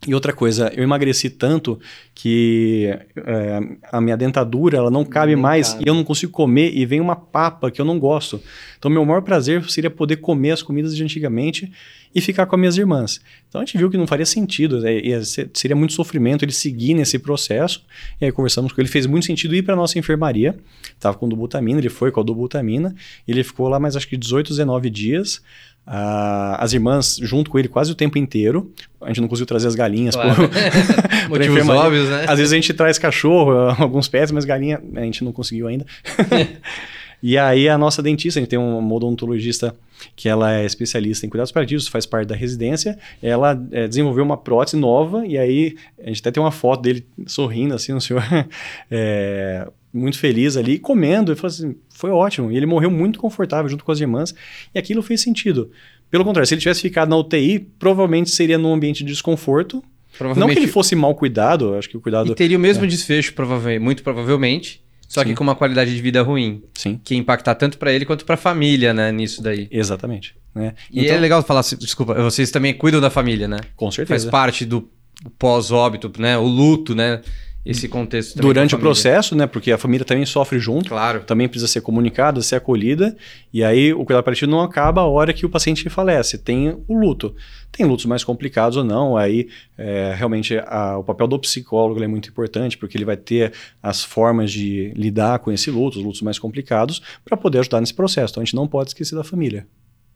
E outra coisa, eu emagreci tanto que é, a minha dentadura ela não cabe não mais cabe. e eu não consigo comer e vem uma papa que eu não gosto. Então, meu maior prazer seria poder comer as comidas de antigamente e ficar com as minhas irmãs. Então, a gente viu que não faria sentido, né? seria muito sofrimento ele seguir nesse processo. E aí, conversamos com ele, fez muito sentido ir para nossa enfermaria. Estava com dobutamina, ele foi com a dobutamina, ele ficou lá mais acho que 18, 19 dias. Uh, as irmãs junto com ele quase o tempo inteiro. A gente não conseguiu trazer as galinhas claro. por, Motivos óbvios, né? Às vezes a gente traz cachorro, alguns pets, mas galinha a gente não conseguiu ainda. E aí a nossa dentista, a gente tem uma odontologista que ela é especialista em cuidados paliativos, faz parte da residência. Ela é, desenvolveu uma prótese nova e aí a gente até tem uma foto dele sorrindo assim, o senhor é, muito feliz ali, comendo. E falou assim, foi ótimo. E ele morreu muito confortável junto com as irmãs. E aquilo fez sentido. Pelo contrário, se ele tivesse ficado na UTI, provavelmente seria num ambiente de desconforto. Não que ele fosse mal cuidado, acho que o cuidado. E teria o mesmo é. desfecho, provavelmente, muito provavelmente. Só Sim. que com uma qualidade de vida ruim. Sim. Que impactar tanto para ele quanto para a família, né? Nisso daí. Exatamente. Né? E então... é legal falar, desculpa, vocês também cuidam da família, né? Com certeza. Faz parte do pós-óbito, né? O luto, né? Esse contexto também Durante o processo, né? Porque a família também sofre junto. Claro. Também precisa ser comunicada, ser acolhida. E aí o cuidado paliativo não acaba a hora que o paciente falece. Tem o luto. Tem lutos mais complicados ou não. Aí é, realmente a- o papel do psicólogo é muito importante, porque ele vai ter as formas de lidar com esse luto, os lutos mais complicados, para poder ajudar nesse processo. Então a gente não pode esquecer da família.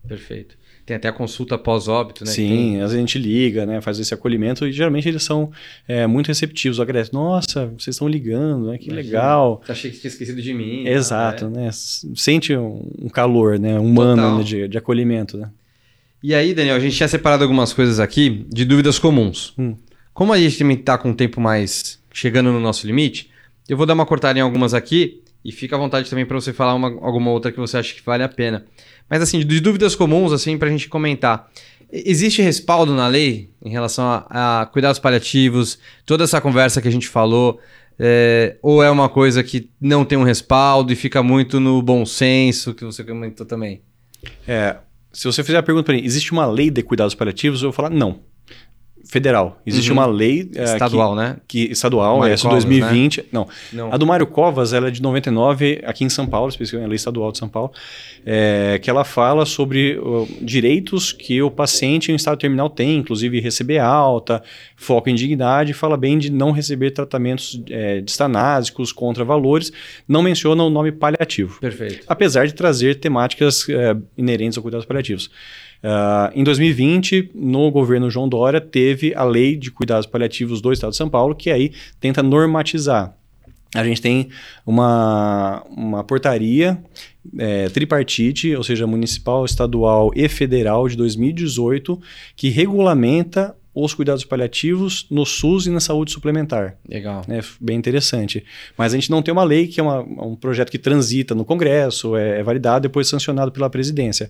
Perfeito. Tem até a consulta pós-óbito, né? Sim, às vezes a gente liga, né, faz esse acolhimento e geralmente eles são é, muito receptivos, agradecem. Nossa, vocês estão ligando, né? Que Imagina. legal. Achei que tinha esquecido de mim. Exato, né? né? S- Sente um, calor, né? Humano né, de, de acolhimento, né? E aí, Daniel, a gente tinha separado algumas coisas aqui de dúvidas comuns. Hum. Como a gente também tá com o tempo mais chegando no nosso limite, eu vou dar uma cortada em algumas aqui e fica à vontade também para você falar uma- alguma outra que você acha que vale a pena. Mas assim, de dúvidas comuns, assim, pra gente comentar. Existe respaldo na lei em relação a, a cuidados paliativos, toda essa conversa que a gente falou, é, ou é uma coisa que não tem um respaldo e fica muito no bom senso, que você comentou também? É, se você fizer a pergunta para mim, existe uma lei de cuidados paliativos? Eu vou falar não. Federal. Existe Uhum. uma lei é, Estadual, né? que, que estadual, Mário essa de Covas, 2020. Não, Não. A do Mário Covas, ela é de 99, aqui em São Paulo, especificamente a lei estadual de São Paulo, é, que ela fala sobre direitos que o paciente em estado terminal tem, inclusive receber alta, foco em dignidade, fala bem de não receber tratamentos é, distanásicos contra valores, não menciona o nome paliativo Perfeito. apesar de trazer temáticas é, inerentes ao cuidados paliativos. Ah, em 2020, no governo João Dória, teve a lei de cuidados paliativos do Estado de São Paulo, que aí tenta normatizar. A gente tem uma, uma portaria é, tripartite, ou seja, municipal, estadual e federal de 2018, que regulamenta os cuidados paliativos no SUS e na saúde suplementar. Legal. É bem interessante. Mas a gente não tem uma lei que é uma- um projeto que transita no Congresso, é, é validado depois sancionado pela presidência.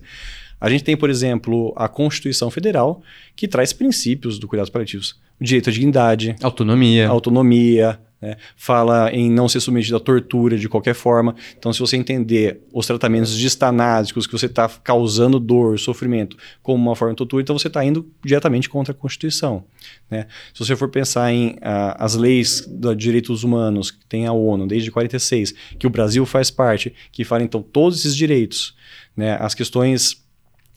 A gente tem, por exemplo, a Constituição Federal, que traz princípios do cuidados paliativos. O direito à dignidade, Autonomia. autonomia, né? fala em não ser submetido à tortura de qualquer forma. Então, se você entender os tratamentos distanásicos, que você está causando dor, sofrimento, como uma forma de tortura, então você está indo diretamente contra a Constituição. né? Se você for pensar em ah, as leis de direitos humanos que tem a ONU desde 46, que o Brasil faz parte, que fala então todos esses direitos, né? as questões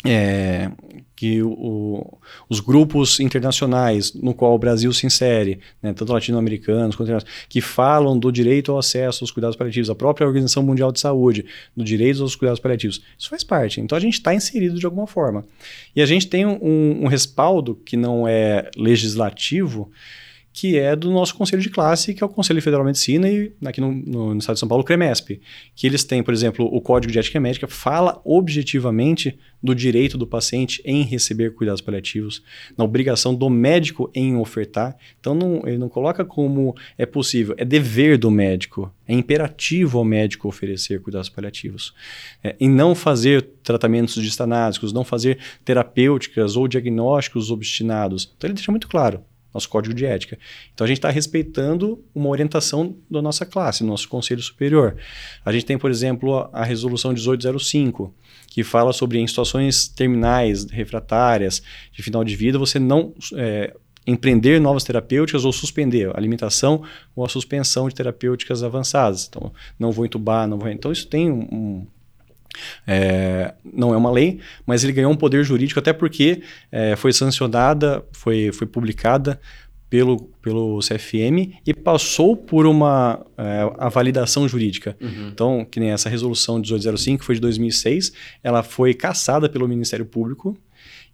é, que o- o- os grupos internacionais no qual o Brasil se insere, né, tanto latino-americanos quanto que falam do direito ao acesso aos cuidados paliativos, a própria Organização Mundial de Saúde, do direito aos cuidados paliativos, isso faz parte. Então a gente está inserido de alguma forma. E a gente tem um, um respaldo que não é legislativo, que é do nosso conselho de classe, que é o Conselho Federal de Medicina e aqui no, no- no estado de São Paulo, o CREMESP, que eles têm, por exemplo, o Código de Ética Médica fala objetivamente do direito do paciente em receber cuidados paliativos, na obrigação do médico em ofertar. Então não- ele não coloca como é possível, é dever do médico, é imperativo ao médico oferecer cuidados paliativos. É, em não fazer tratamentos distanásicos, não fazer terapêuticas ou diagnósticos obstinados. Então ele deixa muito claro nosso código de ética. Então a gente está respeitando uma orientação da nossa classe, do nosso conselho superior. A gente tem, por exemplo, a, resolução 1805, que fala sobre em situações terminais, refratárias, de final de vida, você não é, empreender novas terapêuticas ou suspender a limitação ou a suspensão de terapêuticas avançadas. Então, não vou entubar, não vou. Então, isso tem um é, não é uma lei, mas ele ganhou um poder jurídico até porque é, foi sancionada, foi, foi publicada pelo, pelo CFM e passou por uma é, a validação jurídica. Uhum. Então, que nem essa resolução 1805, que foi de 2006, ela foi cassada pelo Ministério Público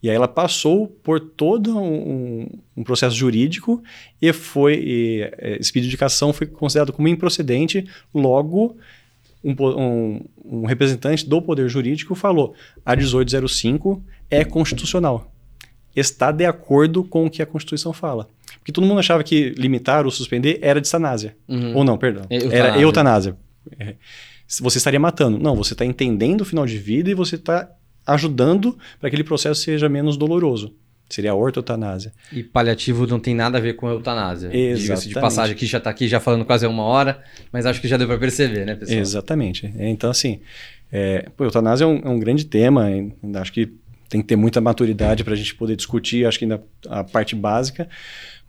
e aí ela passou por todo um, um processo jurídico e foi e, é, esse pedido de cassação foi considerado como improcedente, logo um, um- um representante do Poder Jurídico falou: a 1805 é constitucional. Está de acordo com o que a Constituição fala. Porque todo mundo achava que limitar ou suspender era distanásia. Uhum. Ou não, perdão. Eutanásia. Era eutanásia. É. Se Você estaria matando. Não, você está entendendo o final de vida e você está ajudando para que aquele processo seja menos doloroso. Seria a ortotanásia. E paliativo não tem nada a ver com eutanásia. Diga-se de Exatamente. passagem, que já tá aqui já falando quase uma hora, mas acho que já deu pra perceber, né, pessoal? Exatamente. Então, assim, é, pô, eutanásia é um, é um grande tema, acho que tem que ter muita maturidade para a gente poder discutir, acho que ainda a parte básica.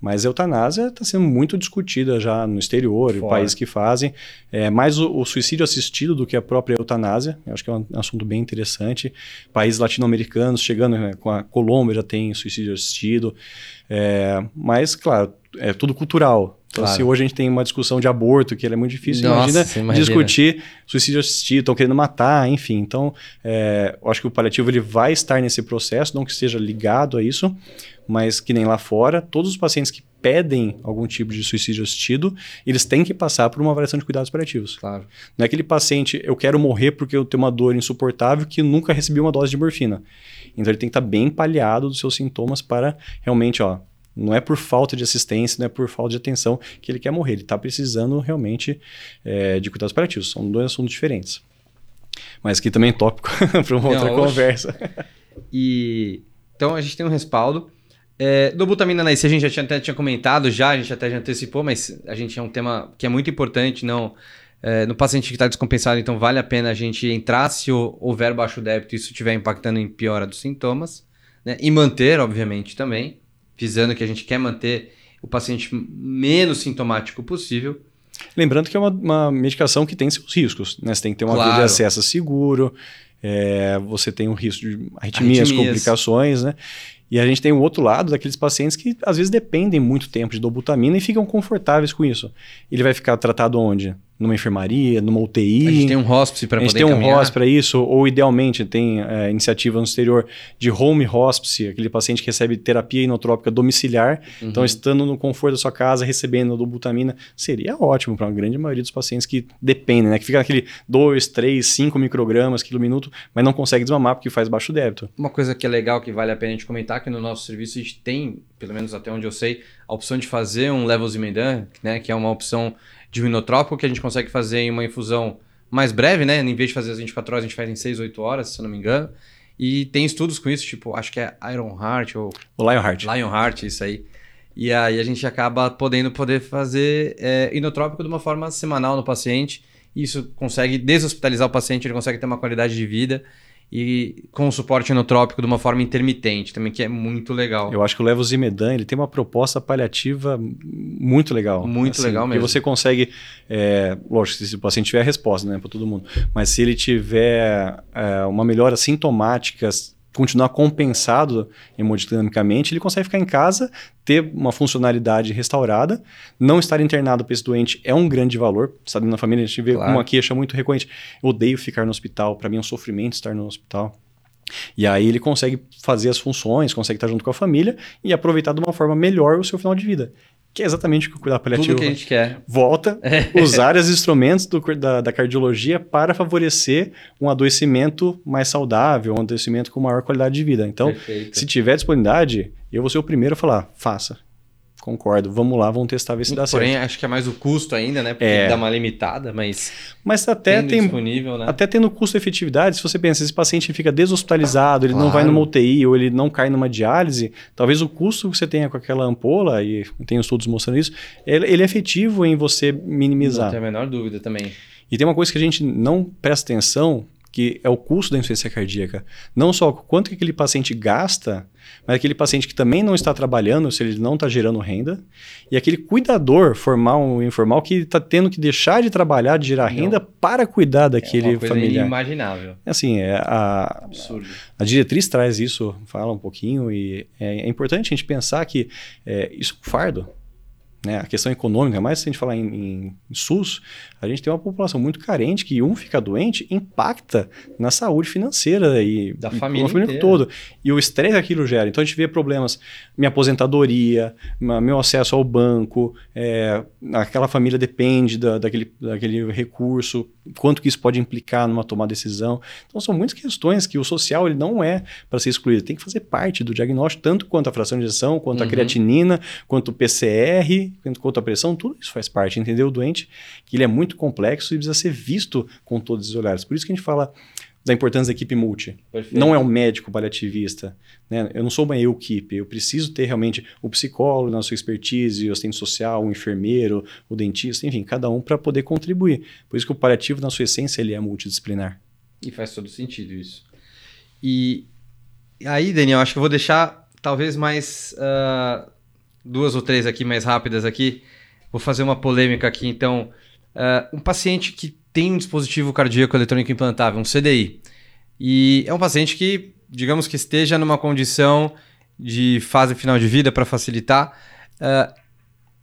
Mas a eutanásia está sendo muito discutida já no exterior, em países que fazem. É mais o, o, suicídio assistido do que a própria eutanásia. Eu acho que é um assunto bem interessante. Países latino-americanos chegando né, com a Colômbia já tem suicídio assistido. É, mas, claro, é tudo cultural. Então, claro. se hoje a gente tem uma discussão de aborto, que é muito difícil, Nossa, imagina, imagina, discutir suicídio assistido, estão querendo matar, enfim. Então, é, eu acho que o paliativo ele vai estar nesse processo, não que seja ligado a isso, mas que nem lá fora, todos os pacientes que pedem algum tipo de suicídio assistido, eles têm que passar por uma avaliação de cuidados paliativos. Claro. Não é aquele paciente, eu quero morrer porque eu tenho uma dor insuportável que nunca recebi uma dose de morfina. Então, ele tem que estar bem paliado dos seus sintomas para realmente, ó, não é por falta de assistência, não é por falta de atenção que ele quer morrer. Ele está precisando realmente é, de cuidados paliativos. São dois assuntos diferentes. Mas que também é tópico para uma não, outra conversa. E então a gente tem um respaldo. É, do butamina na IC a gente já tinha, até tinha comentado já, a gente até já antecipou, mas a gente é um tema que é muito importante, não é, no paciente que está descompensado, então vale a pena a gente entrar se houver baixo débito e isso estiver impactando em piora dos sintomas, né? E manter, obviamente, também visando que a gente quer manter o paciente menos sintomático possível. Lembrando que é uma, uma medicação que tem seus riscos, né? Você tem que ter uma claro. via de acesso seguro, é, você tem um risco de arritmias, arritmias, complicações, né? E a gente tem o outro lado daqueles pacientes que às vezes dependem muito tempo de dobutamina e ficam confortáveis com isso. Ele vai ficar tratado onde? Numa enfermaria, numa UTI. A gente tem um hospice para poder A gente tem um hospice para isso, ou idealmente tem é, iniciativa no exterior de home hospice, aquele paciente que recebe terapia inotrópica domiciliar, uhum. então estando no conforto da sua casa, recebendo dobutamina, seria ótimo para a grande maioria dos pacientes que dependem, né? Que fica naquele 2, 3, 5 microgramas quilo minuto, mas não consegue desmamar porque faz baixo débito. Uma coisa que é legal, que vale a pena a gente comentar, que no nosso serviço a gente tem, pelo menos até onde eu sei, a opção de fazer um Levosimendan, né? Que é uma opção de um inotrópico que a gente consegue fazer em uma infusão mais breve, né? Em vez de fazer as 24 horas, a gente faz em 6, 8 horas, se eu não me engano. E tem estudos com isso, tipo, acho que é Iron Heart ou... O Lionheart. Lionheart, isso aí. E aí a gente acaba podendo poder fazer é, inotrópico de uma forma semanal no paciente. Isso consegue deshospitalizar o paciente, ele consegue ter uma qualidade de vida e com suporte inotrópico de uma forma intermitente também, que é muito legal. Eu acho que o Levosimedan ele tem uma proposta paliativa muito legal. Muito assim, legal mesmo. Porque você consegue, é, lógico, se o paciente tiver a resposta, né, para todo mundo, mas se ele tiver é, uma melhora sintomática continuar compensado hemodinamicamente, ele consegue ficar em casa, ter uma funcionalidade restaurada, não estar internado para esse doente é um grande valor. Sabe, na família a gente vê claro. uma queixa muito recorrente. Eu odeio ficar no hospital, para mim é um sofrimento estar no hospital. E aí ele consegue fazer as funções, consegue estar junto com a família e aproveitar de uma forma melhor o seu final de vida que é exatamente o que o cuidado paliativo Tudo que a gente quer. volta, usar os instrumentos do, da, da, cardiologia para favorecer um adoecimento mais saudável, um adoecimento com maior qualidade de vida. Então, Perfeito. se tiver disponibilidade, eu vou ser o primeiro a falar, faça. Concordo. Vamos lá, vamos testar, ver se dá Porém, certo. Porém, acho que é mais o custo ainda, né? Porque é. dá uma limitada, mas. Mas até tem. Disponível, né? Até tendo custo-efetividade, se você pensa, esse paciente fica deshospitalizado, ele claro. não vai numa UTI ou ele não cai numa diálise, talvez o custo que você tenha com aquela ampola, e tem estudos mostrando isso, ele, ele é efetivo em você minimizar. Não tem a menor dúvida também. E tem uma coisa que a gente não presta atenção, que é o custo da insuficiência cardíaca. Não só quanto que aquele paciente gasta, mas aquele paciente que também não está trabalhando, se ele não está gerando renda, e aquele cuidador formal ou informal que está tendo que deixar de trabalhar, de gerar não. renda para cuidar daquele é uma coisa familiar. inimaginável. Assim, é a, Absurdo. a diretriz traz isso, fala um pouquinho, e é, é importante a gente pensar que é, isso é um fardo. Né? A questão econômica, mais se a gente falar em, em, SUS, a gente tem uma população muito carente que um fica doente impacta na saúde financeira e da família, família toda. E o estresse que aquilo gera. Então a gente vê problemas, minha aposentadoria, meu acesso ao banco, é, aquela família depende da, daquele, daquele recurso, quanto que isso pode implicar numa tomada de decisão. Então são muitas questões que o social ele não é para ser excluído, tem que fazer parte do diagnóstico, tanto quanto a fração de injeção, quanto uhum. a creatinina, quanto o PCR quanto à pressão, tudo isso faz parte, entendeu? O doente, que ele é muito complexo e precisa ser visto com todos os olhares. Por isso que a gente fala da importância da equipe multi. Perfeito. Não é um médico paliativista. Né? Eu não sou uma equipe. Eu preciso ter realmente o psicólogo na sua expertise, o assistente social, o enfermeiro, o dentista, enfim, cada um para poder contribuir. Por isso que o paliativo, na sua essência, ele é multidisciplinar. E faz todo sentido isso. E Aí, Daniel, acho que eu vou deixar talvez mais uh, duas ou três aqui mais rápidas aqui. Vou fazer uma polêmica aqui, então. Uh, um paciente que tem um dispositivo cardíaco eletrônico implantável, um CDI, e é um paciente que, digamos que esteja numa condição de fase final de vida para facilitar, uh,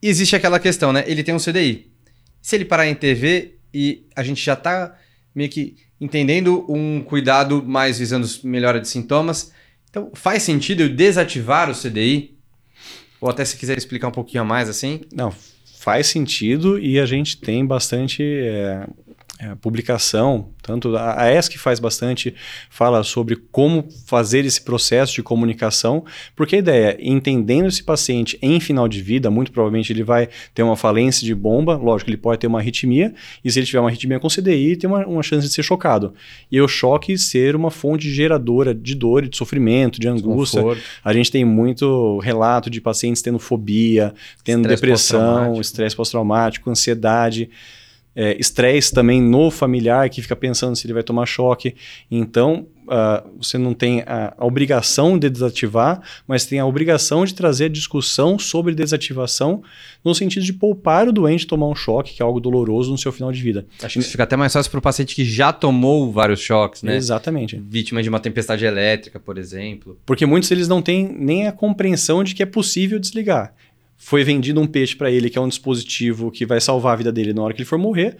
existe aquela questão, né? Ele tem um CDI. Se ele parar em TV e a gente já está meio que entendendo um cuidado mais visando melhora de sintomas, então faz sentido eu desativar o CDI? Ou até se quiser explicar um pouquinho a mais assim? Não, faz sentido e a gente tem bastante é, é, publicação, tanto a, a ESC faz bastante, fala sobre como fazer esse processo de comunicação, porque a ideia é, entendendo esse paciente em final de vida, muito provavelmente ele vai ter uma falência de bomba, lógico, ele pode ter uma arritmia, e se ele tiver uma arritmia com CDI, tem uma, uma chance de ser chocado. E o choque ser uma fonte geradora de dor e de sofrimento, de angústia. Desconforto. A gente tem muito relato de pacientes tendo fobia, tendo estresse depressão, estresse pós-traumático, ansiedade estresse é, também no familiar que fica pensando se ele vai tomar choque. Então, uh, você não tem a, a, obrigação de desativar, mas tem a obrigação de trazer a discussão sobre desativação no sentido de poupar o doente tomar um choque, que é algo doloroso no seu final de vida. Acho que isso fica até mais fácil para o paciente que já tomou vários choques, né? Exatamente. Vítima de uma tempestade elétrica, por exemplo. Porque muitos deles não têm nem a compreensão de que é possível desligar foi vendido um peixe para ele que é um dispositivo que vai salvar a vida dele na hora que ele for morrer.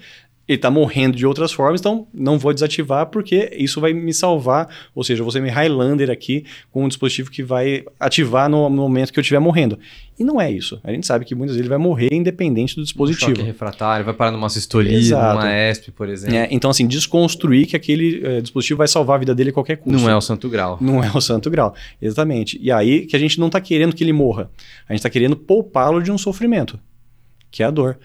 Ele está morrendo de outras formas, então não vou desativar porque isso vai me salvar. Ou seja, você me Highlander aqui com um dispositivo que vai ativar no momento que eu estiver morrendo. E não é isso. A gente sabe que muitas vezes ele vai morrer independente do dispositivo. Um choque refratário, vai parar numa sistolia, numa ESP, por exemplo. É, então, assim, desconstruir que aquele é, dispositivo vai salvar a vida dele a qualquer custo. Não é o santo grau. Não é o santo grau, exatamente. E aí que a gente não está querendo que ele morra. A gente está querendo poupá-lo de um sofrimento, que é a dor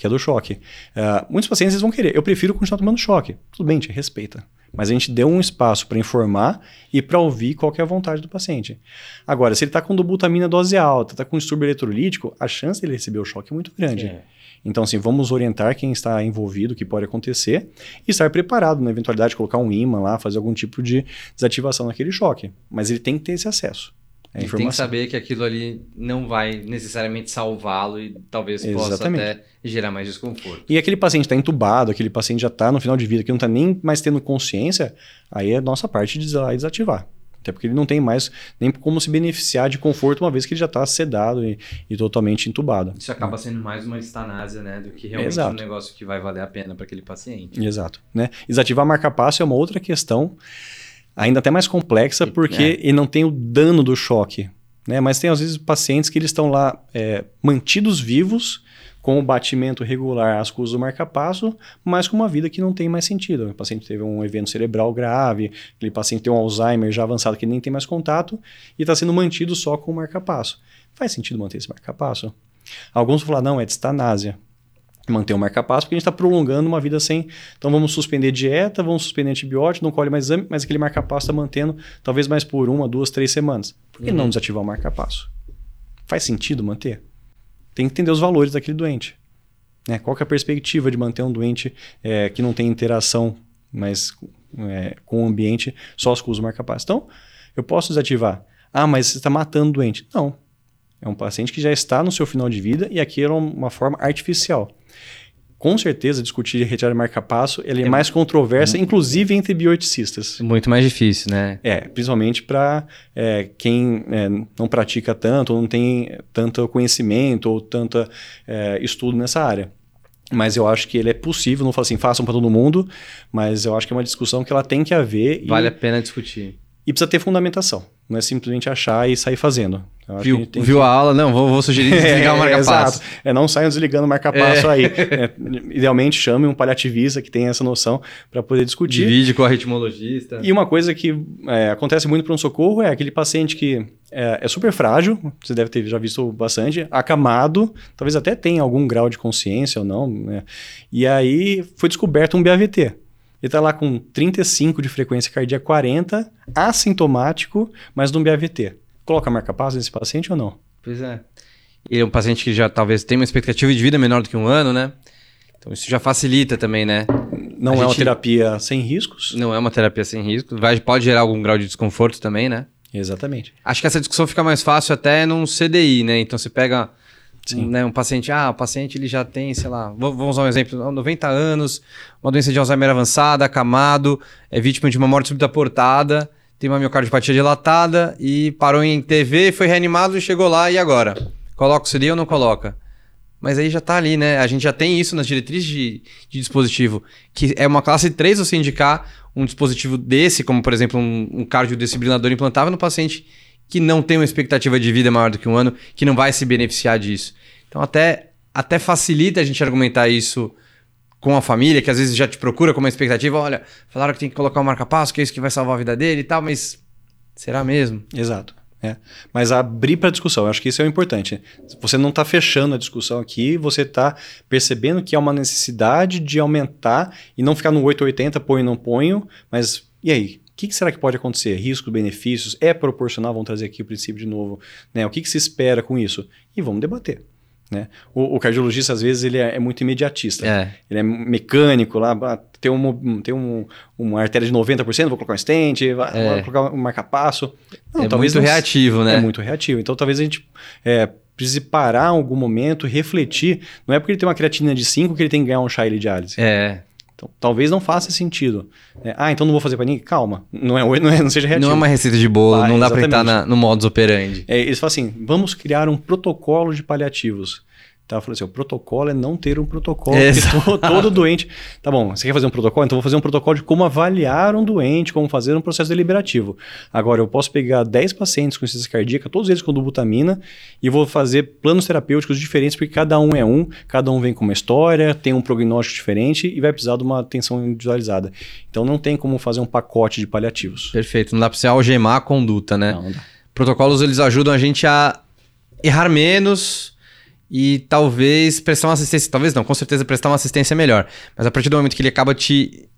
que é do choque. Uh, muitos pacientes vão querer, eu prefiro continuar tomando choque. Tudo bem, te respeita. Mas a gente deu um espaço para informar e para ouvir qual é a vontade do paciente. Agora, se ele está com dobutamina dose alta, está com distúrbio eletrolítico, a chance dele receber o choque é muito grande. É. Então, assim, vamos orientar quem está envolvido, o que pode acontecer, e estar preparado na eventualidade de colocar um imã lá, fazer algum tipo de desativação naquele choque. Mas ele tem que ter esse acesso. É tem que saber que aquilo ali não vai necessariamente salvá-lo e talvez Exatamente. possa até gerar mais desconforto. E aquele paciente está entubado, aquele paciente já está no final de vida, que não está nem mais tendo consciência, aí é nossa parte de desativar. Até porque ele não tem mais nem como se beneficiar de conforto, uma vez que ele já está sedado e, e, totalmente entubado. Isso acaba sendo mais uma estanásia, né? Do que realmente Exato. um negócio que vai valer a pena para aquele paciente. Exato. Né? Desativar marca-passo é uma outra questão ainda até mais complexa porque é. ele não tem o dano do choque. Né? Mas tem às vezes pacientes que eles estão lá é, mantidos vivos com o batimento regular às custas do marca-passo, mas com uma vida que não tem mais sentido. O paciente teve um evento cerebral grave, aquele paciente tem um Alzheimer já avançado que nem tem mais contato e está sendo mantido só com o marca-passo. Faz sentido manter esse marca-passo? Alguns vão falar, não, é distanásia manter o marca-passo, porque a gente está prolongando uma vida sem. Então vamos suspender dieta, vamos suspender antibiótico, não colhe mais exame, mas aquele marca-passo está mantendo talvez mais por uma, duas, três semanas. Por que uhum. não desativar o marca-passo? Faz sentido manter? Tem que entender os valores daquele doente. Né? Qual é a perspectiva de manter um doente é, que não tem interação mas, é, com o ambiente só com o marca-passo? Então, eu posso desativar. Ah, mas você está matando o doente. Não. É um paciente que já está no seu final de vida e aqui era uma forma artificial com certeza discutir retirar marca-passo ele é, é mais controversa, muito, inclusive entre bioeticistas. Muito mais difícil, né? É, principalmente para é, quem é, não pratica tanto, ou não tem tanto conhecimento ou tanto é, estudo nessa área. Mas eu acho que ele é possível, não falo assim, façam para todo mundo, mas eu acho que é uma discussão que ela tem que haver. Vale e, a pena discutir. E precisa ter fundamentação, não é simplesmente achar e sair fazendo. Viu, viu que... a aula? Não, vou, vou sugerir desligar é, o marca-passo. É, não saiam desligando o marca-passo é. aí. É, idealmente, chame um paliativista que tenha essa noção para poder discutir. Divide com a ritmologista. E uma coisa que é, acontece muito para um socorro é aquele paciente que é, é, super frágil, você deve ter já visto bastante, acamado, talvez até tenha algum grau de consciência ou não, né? E aí foi descoberto um BAVT. Ele está lá com 35 de frequência cardíaca, 40, assintomático, mas num BAVT coloca marca-passo nesse paciente ou não? Pois é. Ele é um paciente que já talvez tenha uma expectativa de vida menor do que um ano, né? Então isso já facilita também, né? Não a é gente... uma terapia sem riscos? Não é uma terapia sem riscos. Vai, pode gerar algum grau de desconforto também, né? Exatamente. Acho que essa discussão fica mais fácil até num CDI, né? Então você pega Sim. né, um paciente, ah, o paciente ele já tem, sei lá, vamos usar um exemplo, 90 anos, uma doença de Alzheimer avançada, acamado, é vítima de uma morte súbita portada, tem uma miocardiopatia dilatada e parou em TV, foi reanimado e chegou lá, e agora? Coloca o CDI ou não coloca? Mas aí já tá ali, né? A gente já tem isso nas diretrizes de, de dispositivo, que é uma classe 3 você indicar um dispositivo desse, como por exemplo um, um cardiodesfibrilador implantável no paciente que não tem uma expectativa de vida maior do que um ano, que não vai se beneficiar disso. Então até, até facilita a gente argumentar isso com a família, que às vezes já te procura com uma expectativa, olha, falaram que tem que colocar o marca-passo, que é isso que vai salvar a vida dele e tal, mas será mesmo? Exato. É. Mas abrir para discussão, eu acho que isso é o importante. Você não está fechando a discussão aqui, você está percebendo que há uma necessidade de aumentar e não ficar no 880, põe não ponho, mas e aí? O que, que será que pode acontecer? Riscos, benefícios? É proporcional? Vamos trazer aqui o princípio de novo. Né? O que, que se espera com isso? E vamos debater. Né? O, o cardiologista, às vezes, ele é, é muito imediatista. É. Ele é mecânico lá, ah, tem, um, tem um, uma artéria de 90%, vou colocar um stent, É. vai colocar um marca-passo. Não, é talvez muito não- reativo, né? É muito reativo. Então talvez a gente é, precise parar em algum momento, refletir. Não é porque ele tem uma creatina de 5 que ele tem que ganhar um chá de diálise. É. Então, talvez não faça sentido. É, ah, então não vou fazer para ninguém? Calma. Não, é, não, é, não seja reativo. Não é uma receita de bolo, Vai, não dá pra entrar na- no modus operandi. É, eles falam assim: vamos criar um protocolo de paliativos. Tá, falei assim, o protocolo é não ter um protocolo. Exato. Porque to- todo doente. Tá bom, você quer fazer um protocolo? Então vou fazer um protocolo de como avaliar um doente, como fazer um processo deliberativo. Agora, eu posso pegar 10 pacientes com insuficiência cardíaca, todos eles com dobutamina, e vou fazer planos terapêuticos diferentes, porque cada um é um, cada um vem com uma história, tem um prognóstico diferente e vai precisar de uma atenção individualizada. Então não tem como fazer um pacote de paliativos. Perfeito. Não dá pra você algemar a conduta, né? Não, não dá. Protocolos eles ajudam a gente a errar menos e talvez prestar uma assistência, talvez não, com certeza prestar uma assistência melhor. Mas a partir do momento que ele acaba te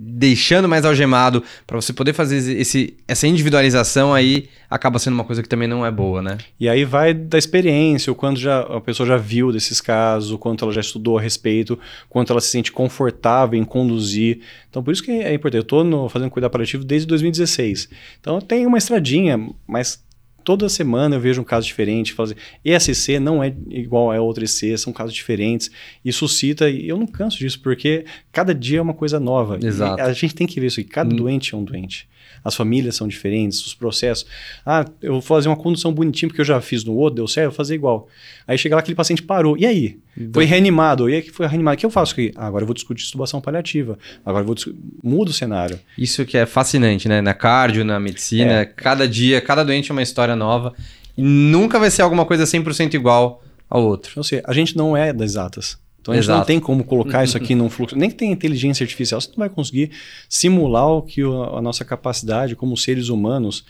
deixando mais algemado para você poder fazer esse, essa individualização aí acaba sendo uma coisa que também não é boa, né? E aí vai da experiência, o quanto já, a pessoa já viu desses casos, o quanto ela já estudou a respeito, quanto ela se sente confortável em conduzir. Então, por isso que é importante. Eu estou fazendo cuidado paliativo desde 2016. Então, tem uma estradinha, mas toda semana eu vejo um caso diferente. Falo assim, ESC não é igual a outra EC, são casos diferentes. E suscita, e eu não canso disso, porque cada dia é uma coisa nova. E Exato. a gente tem que ver isso aí. Cada Hum. doente é um doente. As famílias são diferentes, os processos. Ah, eu vou fazer uma condução bonitinha porque eu já fiz no outro, deu certo, eu vou fazer igual. Aí chega lá, aquele paciente parou. E aí? Foi reanimado. E aí que foi reanimado. O que eu faço aqui? Ah, agora eu vou discutir estubação paliativa. Agora eu vou discutir. Muda o cenário. Isso que é fascinante, né? Na cardio, na medicina, É. cada dia, cada doente é uma história nova e nunca vai ser alguma coisa 100% igual ao outro. Ou seja, a gente não é das exatas. Então a gente Exato. não tem como colocar isso aqui num fluxo. Nem que tenha inteligência artificial, você não vai conseguir simular o que a nossa capacidade como seres humanos,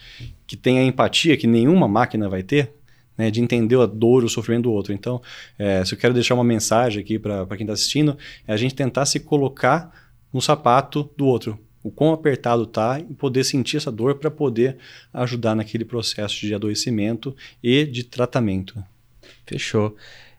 que tem a empatia que nenhuma máquina vai ter, né, de entender a dor, o sofrimento do outro. Então, é, se eu quero deixar uma mensagem aqui para quem está assistindo, é a gente tentar se colocar no sapato do outro. O quão apertado tá e poder sentir essa dor para poder ajudar naquele processo de adoecimento e de tratamento. Fechou.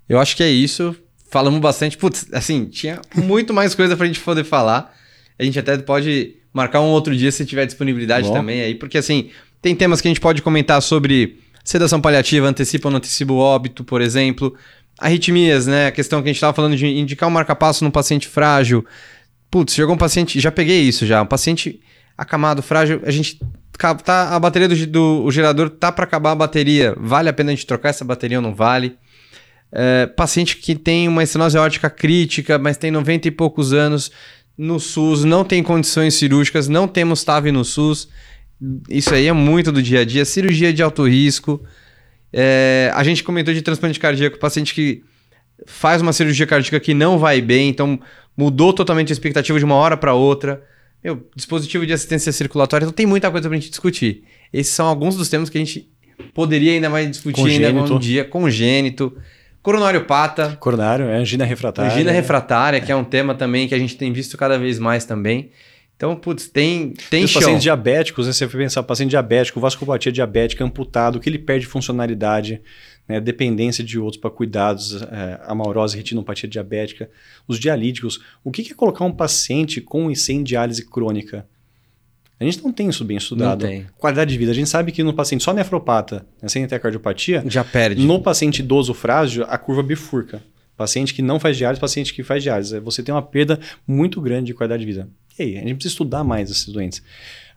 Eu acho que é isso. Falamos bastante. Putz, assim, tinha muito mais coisa pra gente poder falar. A gente até pode marcar um outro dia se tiver disponibilidade Bom. também aí, porque assim, tem temas que a gente pode comentar sobre sedação paliativa, antecipa ou não antecipa o óbito, por exemplo. Arritmias, né? A questão que a gente tava falando de indicar um marca-passo num paciente frágil. Putz, chegou um paciente, já peguei isso já, um paciente acamado, frágil, a gente tá a bateria do, do gerador tá para acabar a bateria, vale a pena a gente trocar essa bateria ou não vale? É, paciente que tem uma estenose aórtica crítica, mas tem 90 e poucos anos no SUS, não tem condições cirúrgicas, não temos TAV no SUS. Isso aí é muito do dia a dia. Cirurgia de alto risco. É, a gente comentou de transplante cardíaco, paciente que faz uma cirurgia cardíaca que não vai bem, então mudou totalmente a expectativa de uma hora para outra. Meu, dispositivo de assistência circulatória, então tem muita coisa pra gente discutir. Esses são alguns dos temas que a gente poderia ainda mais discutir ainda Congênito. um dia. Congênito, coronariopata, Coronário, é angina refratária. angina refratária, que é um tema também que a gente tem visto cada vez mais também. Então, putz, tem, tem Os chão. pacientes diabéticos, né, você pensar, paciente diabético, vasculopatia diabética, amputado, que ele perde funcionalidade, né, dependência de outros para cuidados, é, amaurose, retinopatia diabética, os dialíticos. O que que é colocar um paciente com IC em diálise crônica? A gente não tem isso bem estudado. Não tem. Qualidade de vida. A gente sabe que no paciente só nefropata, né, sem ter cardiopatia, Já perde. no paciente idoso frágil, a curva bifurca. Paciente que não faz diálise, paciente que faz diálise. Você tem uma perda muito grande de qualidade de vida. E aí, a gente precisa estudar mais esses doentes.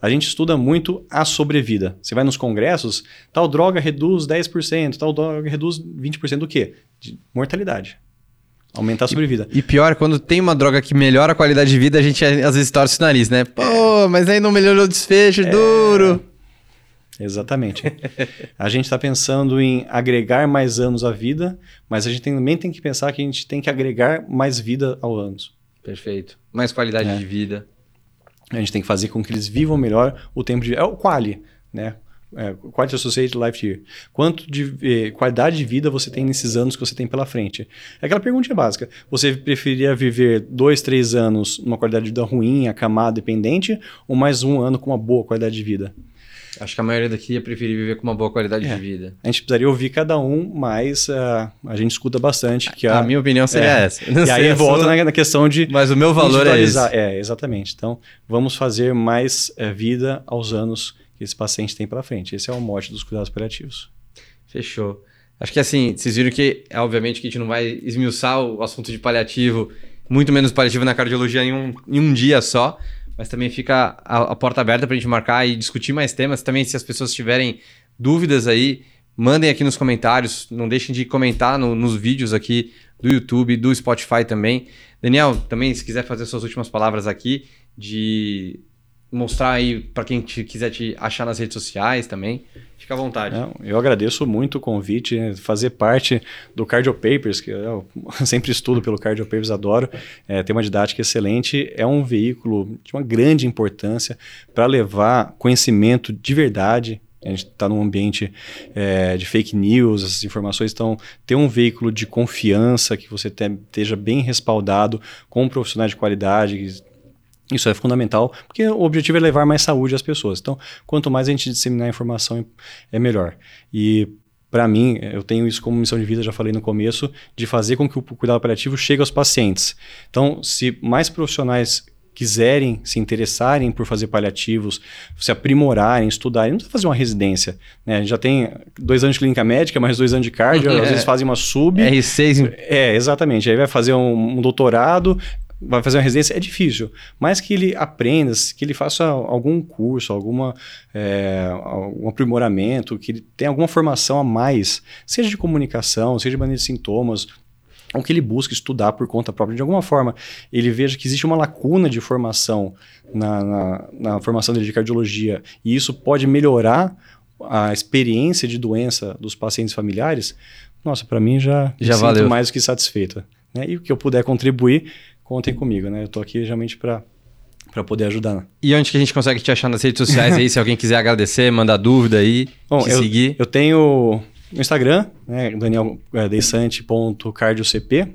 A gente estuda muito a sobrevida. Você vai nos congressos, tal droga reduz 10%, tal droga reduz 20% do quê? De mortalidade. Aumentar a sobrevida. E pior, quando tem uma droga que melhora a qualidade de vida, a gente às vezes torce o nariz, né? Pô, mas aí não melhorou o desfecho, É. duro. Exatamente. a gente está pensando em agregar mais anos à vida, mas a gente também tem que pensar que a gente tem que agregar mais vida ao anos. Perfeito. Mais qualidade É. de vida. A gente tem que fazer com que eles vivam melhor o tempo de. É o quali, né? É, Quality Associated Life Year. Quanto de eh, qualidade de vida você tem nesses anos que você tem pela frente? É aquela perguntinha básica. Você preferiria viver dois, três anos numa qualidade de vida ruim, acamado, dependente, ou mais um ano com uma boa qualidade de vida? Acho que a maioria daqui ia preferir viver com uma boa qualidade É. de vida. A gente precisaria ouvir cada um, mas ah, a gente escuta bastante. Que A minha opinião seria é. essa. Não E aí a volta sua, na, questão de Mas o meu valor é esse. É, exatamente. Então, vamos fazer mais eh, vida aos anos que esse paciente tem pela frente. Esse é o mote dos cuidados paliativos. Fechou. Acho que assim, vocês viram que, obviamente, que a gente não vai esmiuçar o assunto de paliativo, muito menos paliativo na cardiologia em um, em um dia só, mas também fica a, a porta aberta para a gente marcar e discutir mais temas. Também, se as pessoas tiverem dúvidas aí, mandem aqui nos comentários, não deixem de comentar no- nos vídeos aqui do YouTube, do Spotify também. Daniel, também, se quiser fazer suas últimas palavras aqui, de mostrar aí para quem te- quiser te achar nas redes sociais também, fica à vontade. Não, eu agradeço muito o convite, né, fazer parte do Cardio Papers, que eu sempre estudo pelo Cardio Papers, adoro. É, tem uma didática excelente, é um veículo de uma grande importância para levar conhecimento de verdade. A gente está num ambiente é, de fake news, essas informações. Então, ter um veículo de confiança que você te- esteja bem respaldado com profissionais de qualidade. Isso é fundamental, porque o objetivo é levar mais saúde às pessoas. Então, quanto mais a gente disseminar a informação, é melhor. E para mim, eu tenho isso como missão de vida, já falei no começo, de fazer com que o cuidado paliativo chegue aos pacientes. Então, se mais profissionais quiserem se interessarem por fazer paliativos, se aprimorarem, estudarem, não precisa fazer uma residência. Né? A gente já tem dois anos de clínica médica, mais dois anos de cardio, É. às vezes fazem uma sub. R6 em É, exatamente. Aí vai fazer um, um doutorado, vai fazer uma residência, é difícil. Mas que ele aprenda, que ele faça algum curso, alguma, é, algum aprimoramento, que ele tenha alguma formação a mais, seja de comunicação, seja de maneira de sintomas, ou que ele busque estudar por conta própria. De alguma forma, ele veja que existe uma lacuna de formação na, na, na formação dele de cardiologia, e isso pode melhorar a experiência de doença dos pacientes familiares, nossa, para mim já, Já sinto valeu. mais do que satisfeita. Né? E o que eu puder contribuir, contem comigo. Né? Eu estou aqui realmente para poder ajudar. E onde que a gente consegue te achar nas redes sociais aí, se alguém quiser agradecer, mandar dúvida aí, Bom, te eu, seguir. eu tenho no Instagram, né, danieldeisante.cardiocp,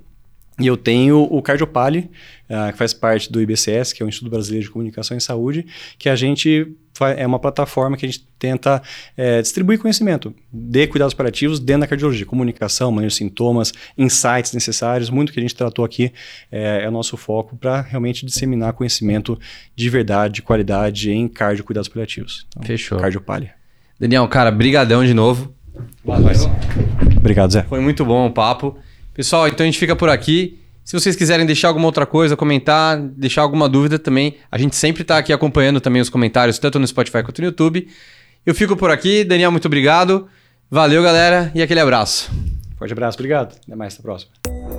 e eu tenho o Cardiopali, ah, que faz parte do IBCS, que é o Instituto Brasileiro de Comunicação em Saúde, que a gente é uma plataforma que a gente tenta eh, distribuir conhecimento de cuidados paliativos dentro da cardiologia, comunicação, manejo de sintomas, insights necessários, muito que a gente tratou aqui eh, é o nosso foco para realmente disseminar conhecimento de verdade, de qualidade em cardio cuidados paliativos. Então, Fechou. Cardiopali. Daniel, cara, brigadão de novo. Obrigado, Zé. Foi muito bom o papo. Pessoal, então a gente fica por aqui. Se vocês quiserem deixar alguma outra coisa, comentar, deixar alguma dúvida também, a gente sempre está aqui acompanhando também os comentários, tanto no Spotify quanto no YouTube. Eu fico por aqui. Daniel, muito obrigado. Valeu, galera, e aquele abraço. Forte abraço, obrigado. Até mais, até a próxima.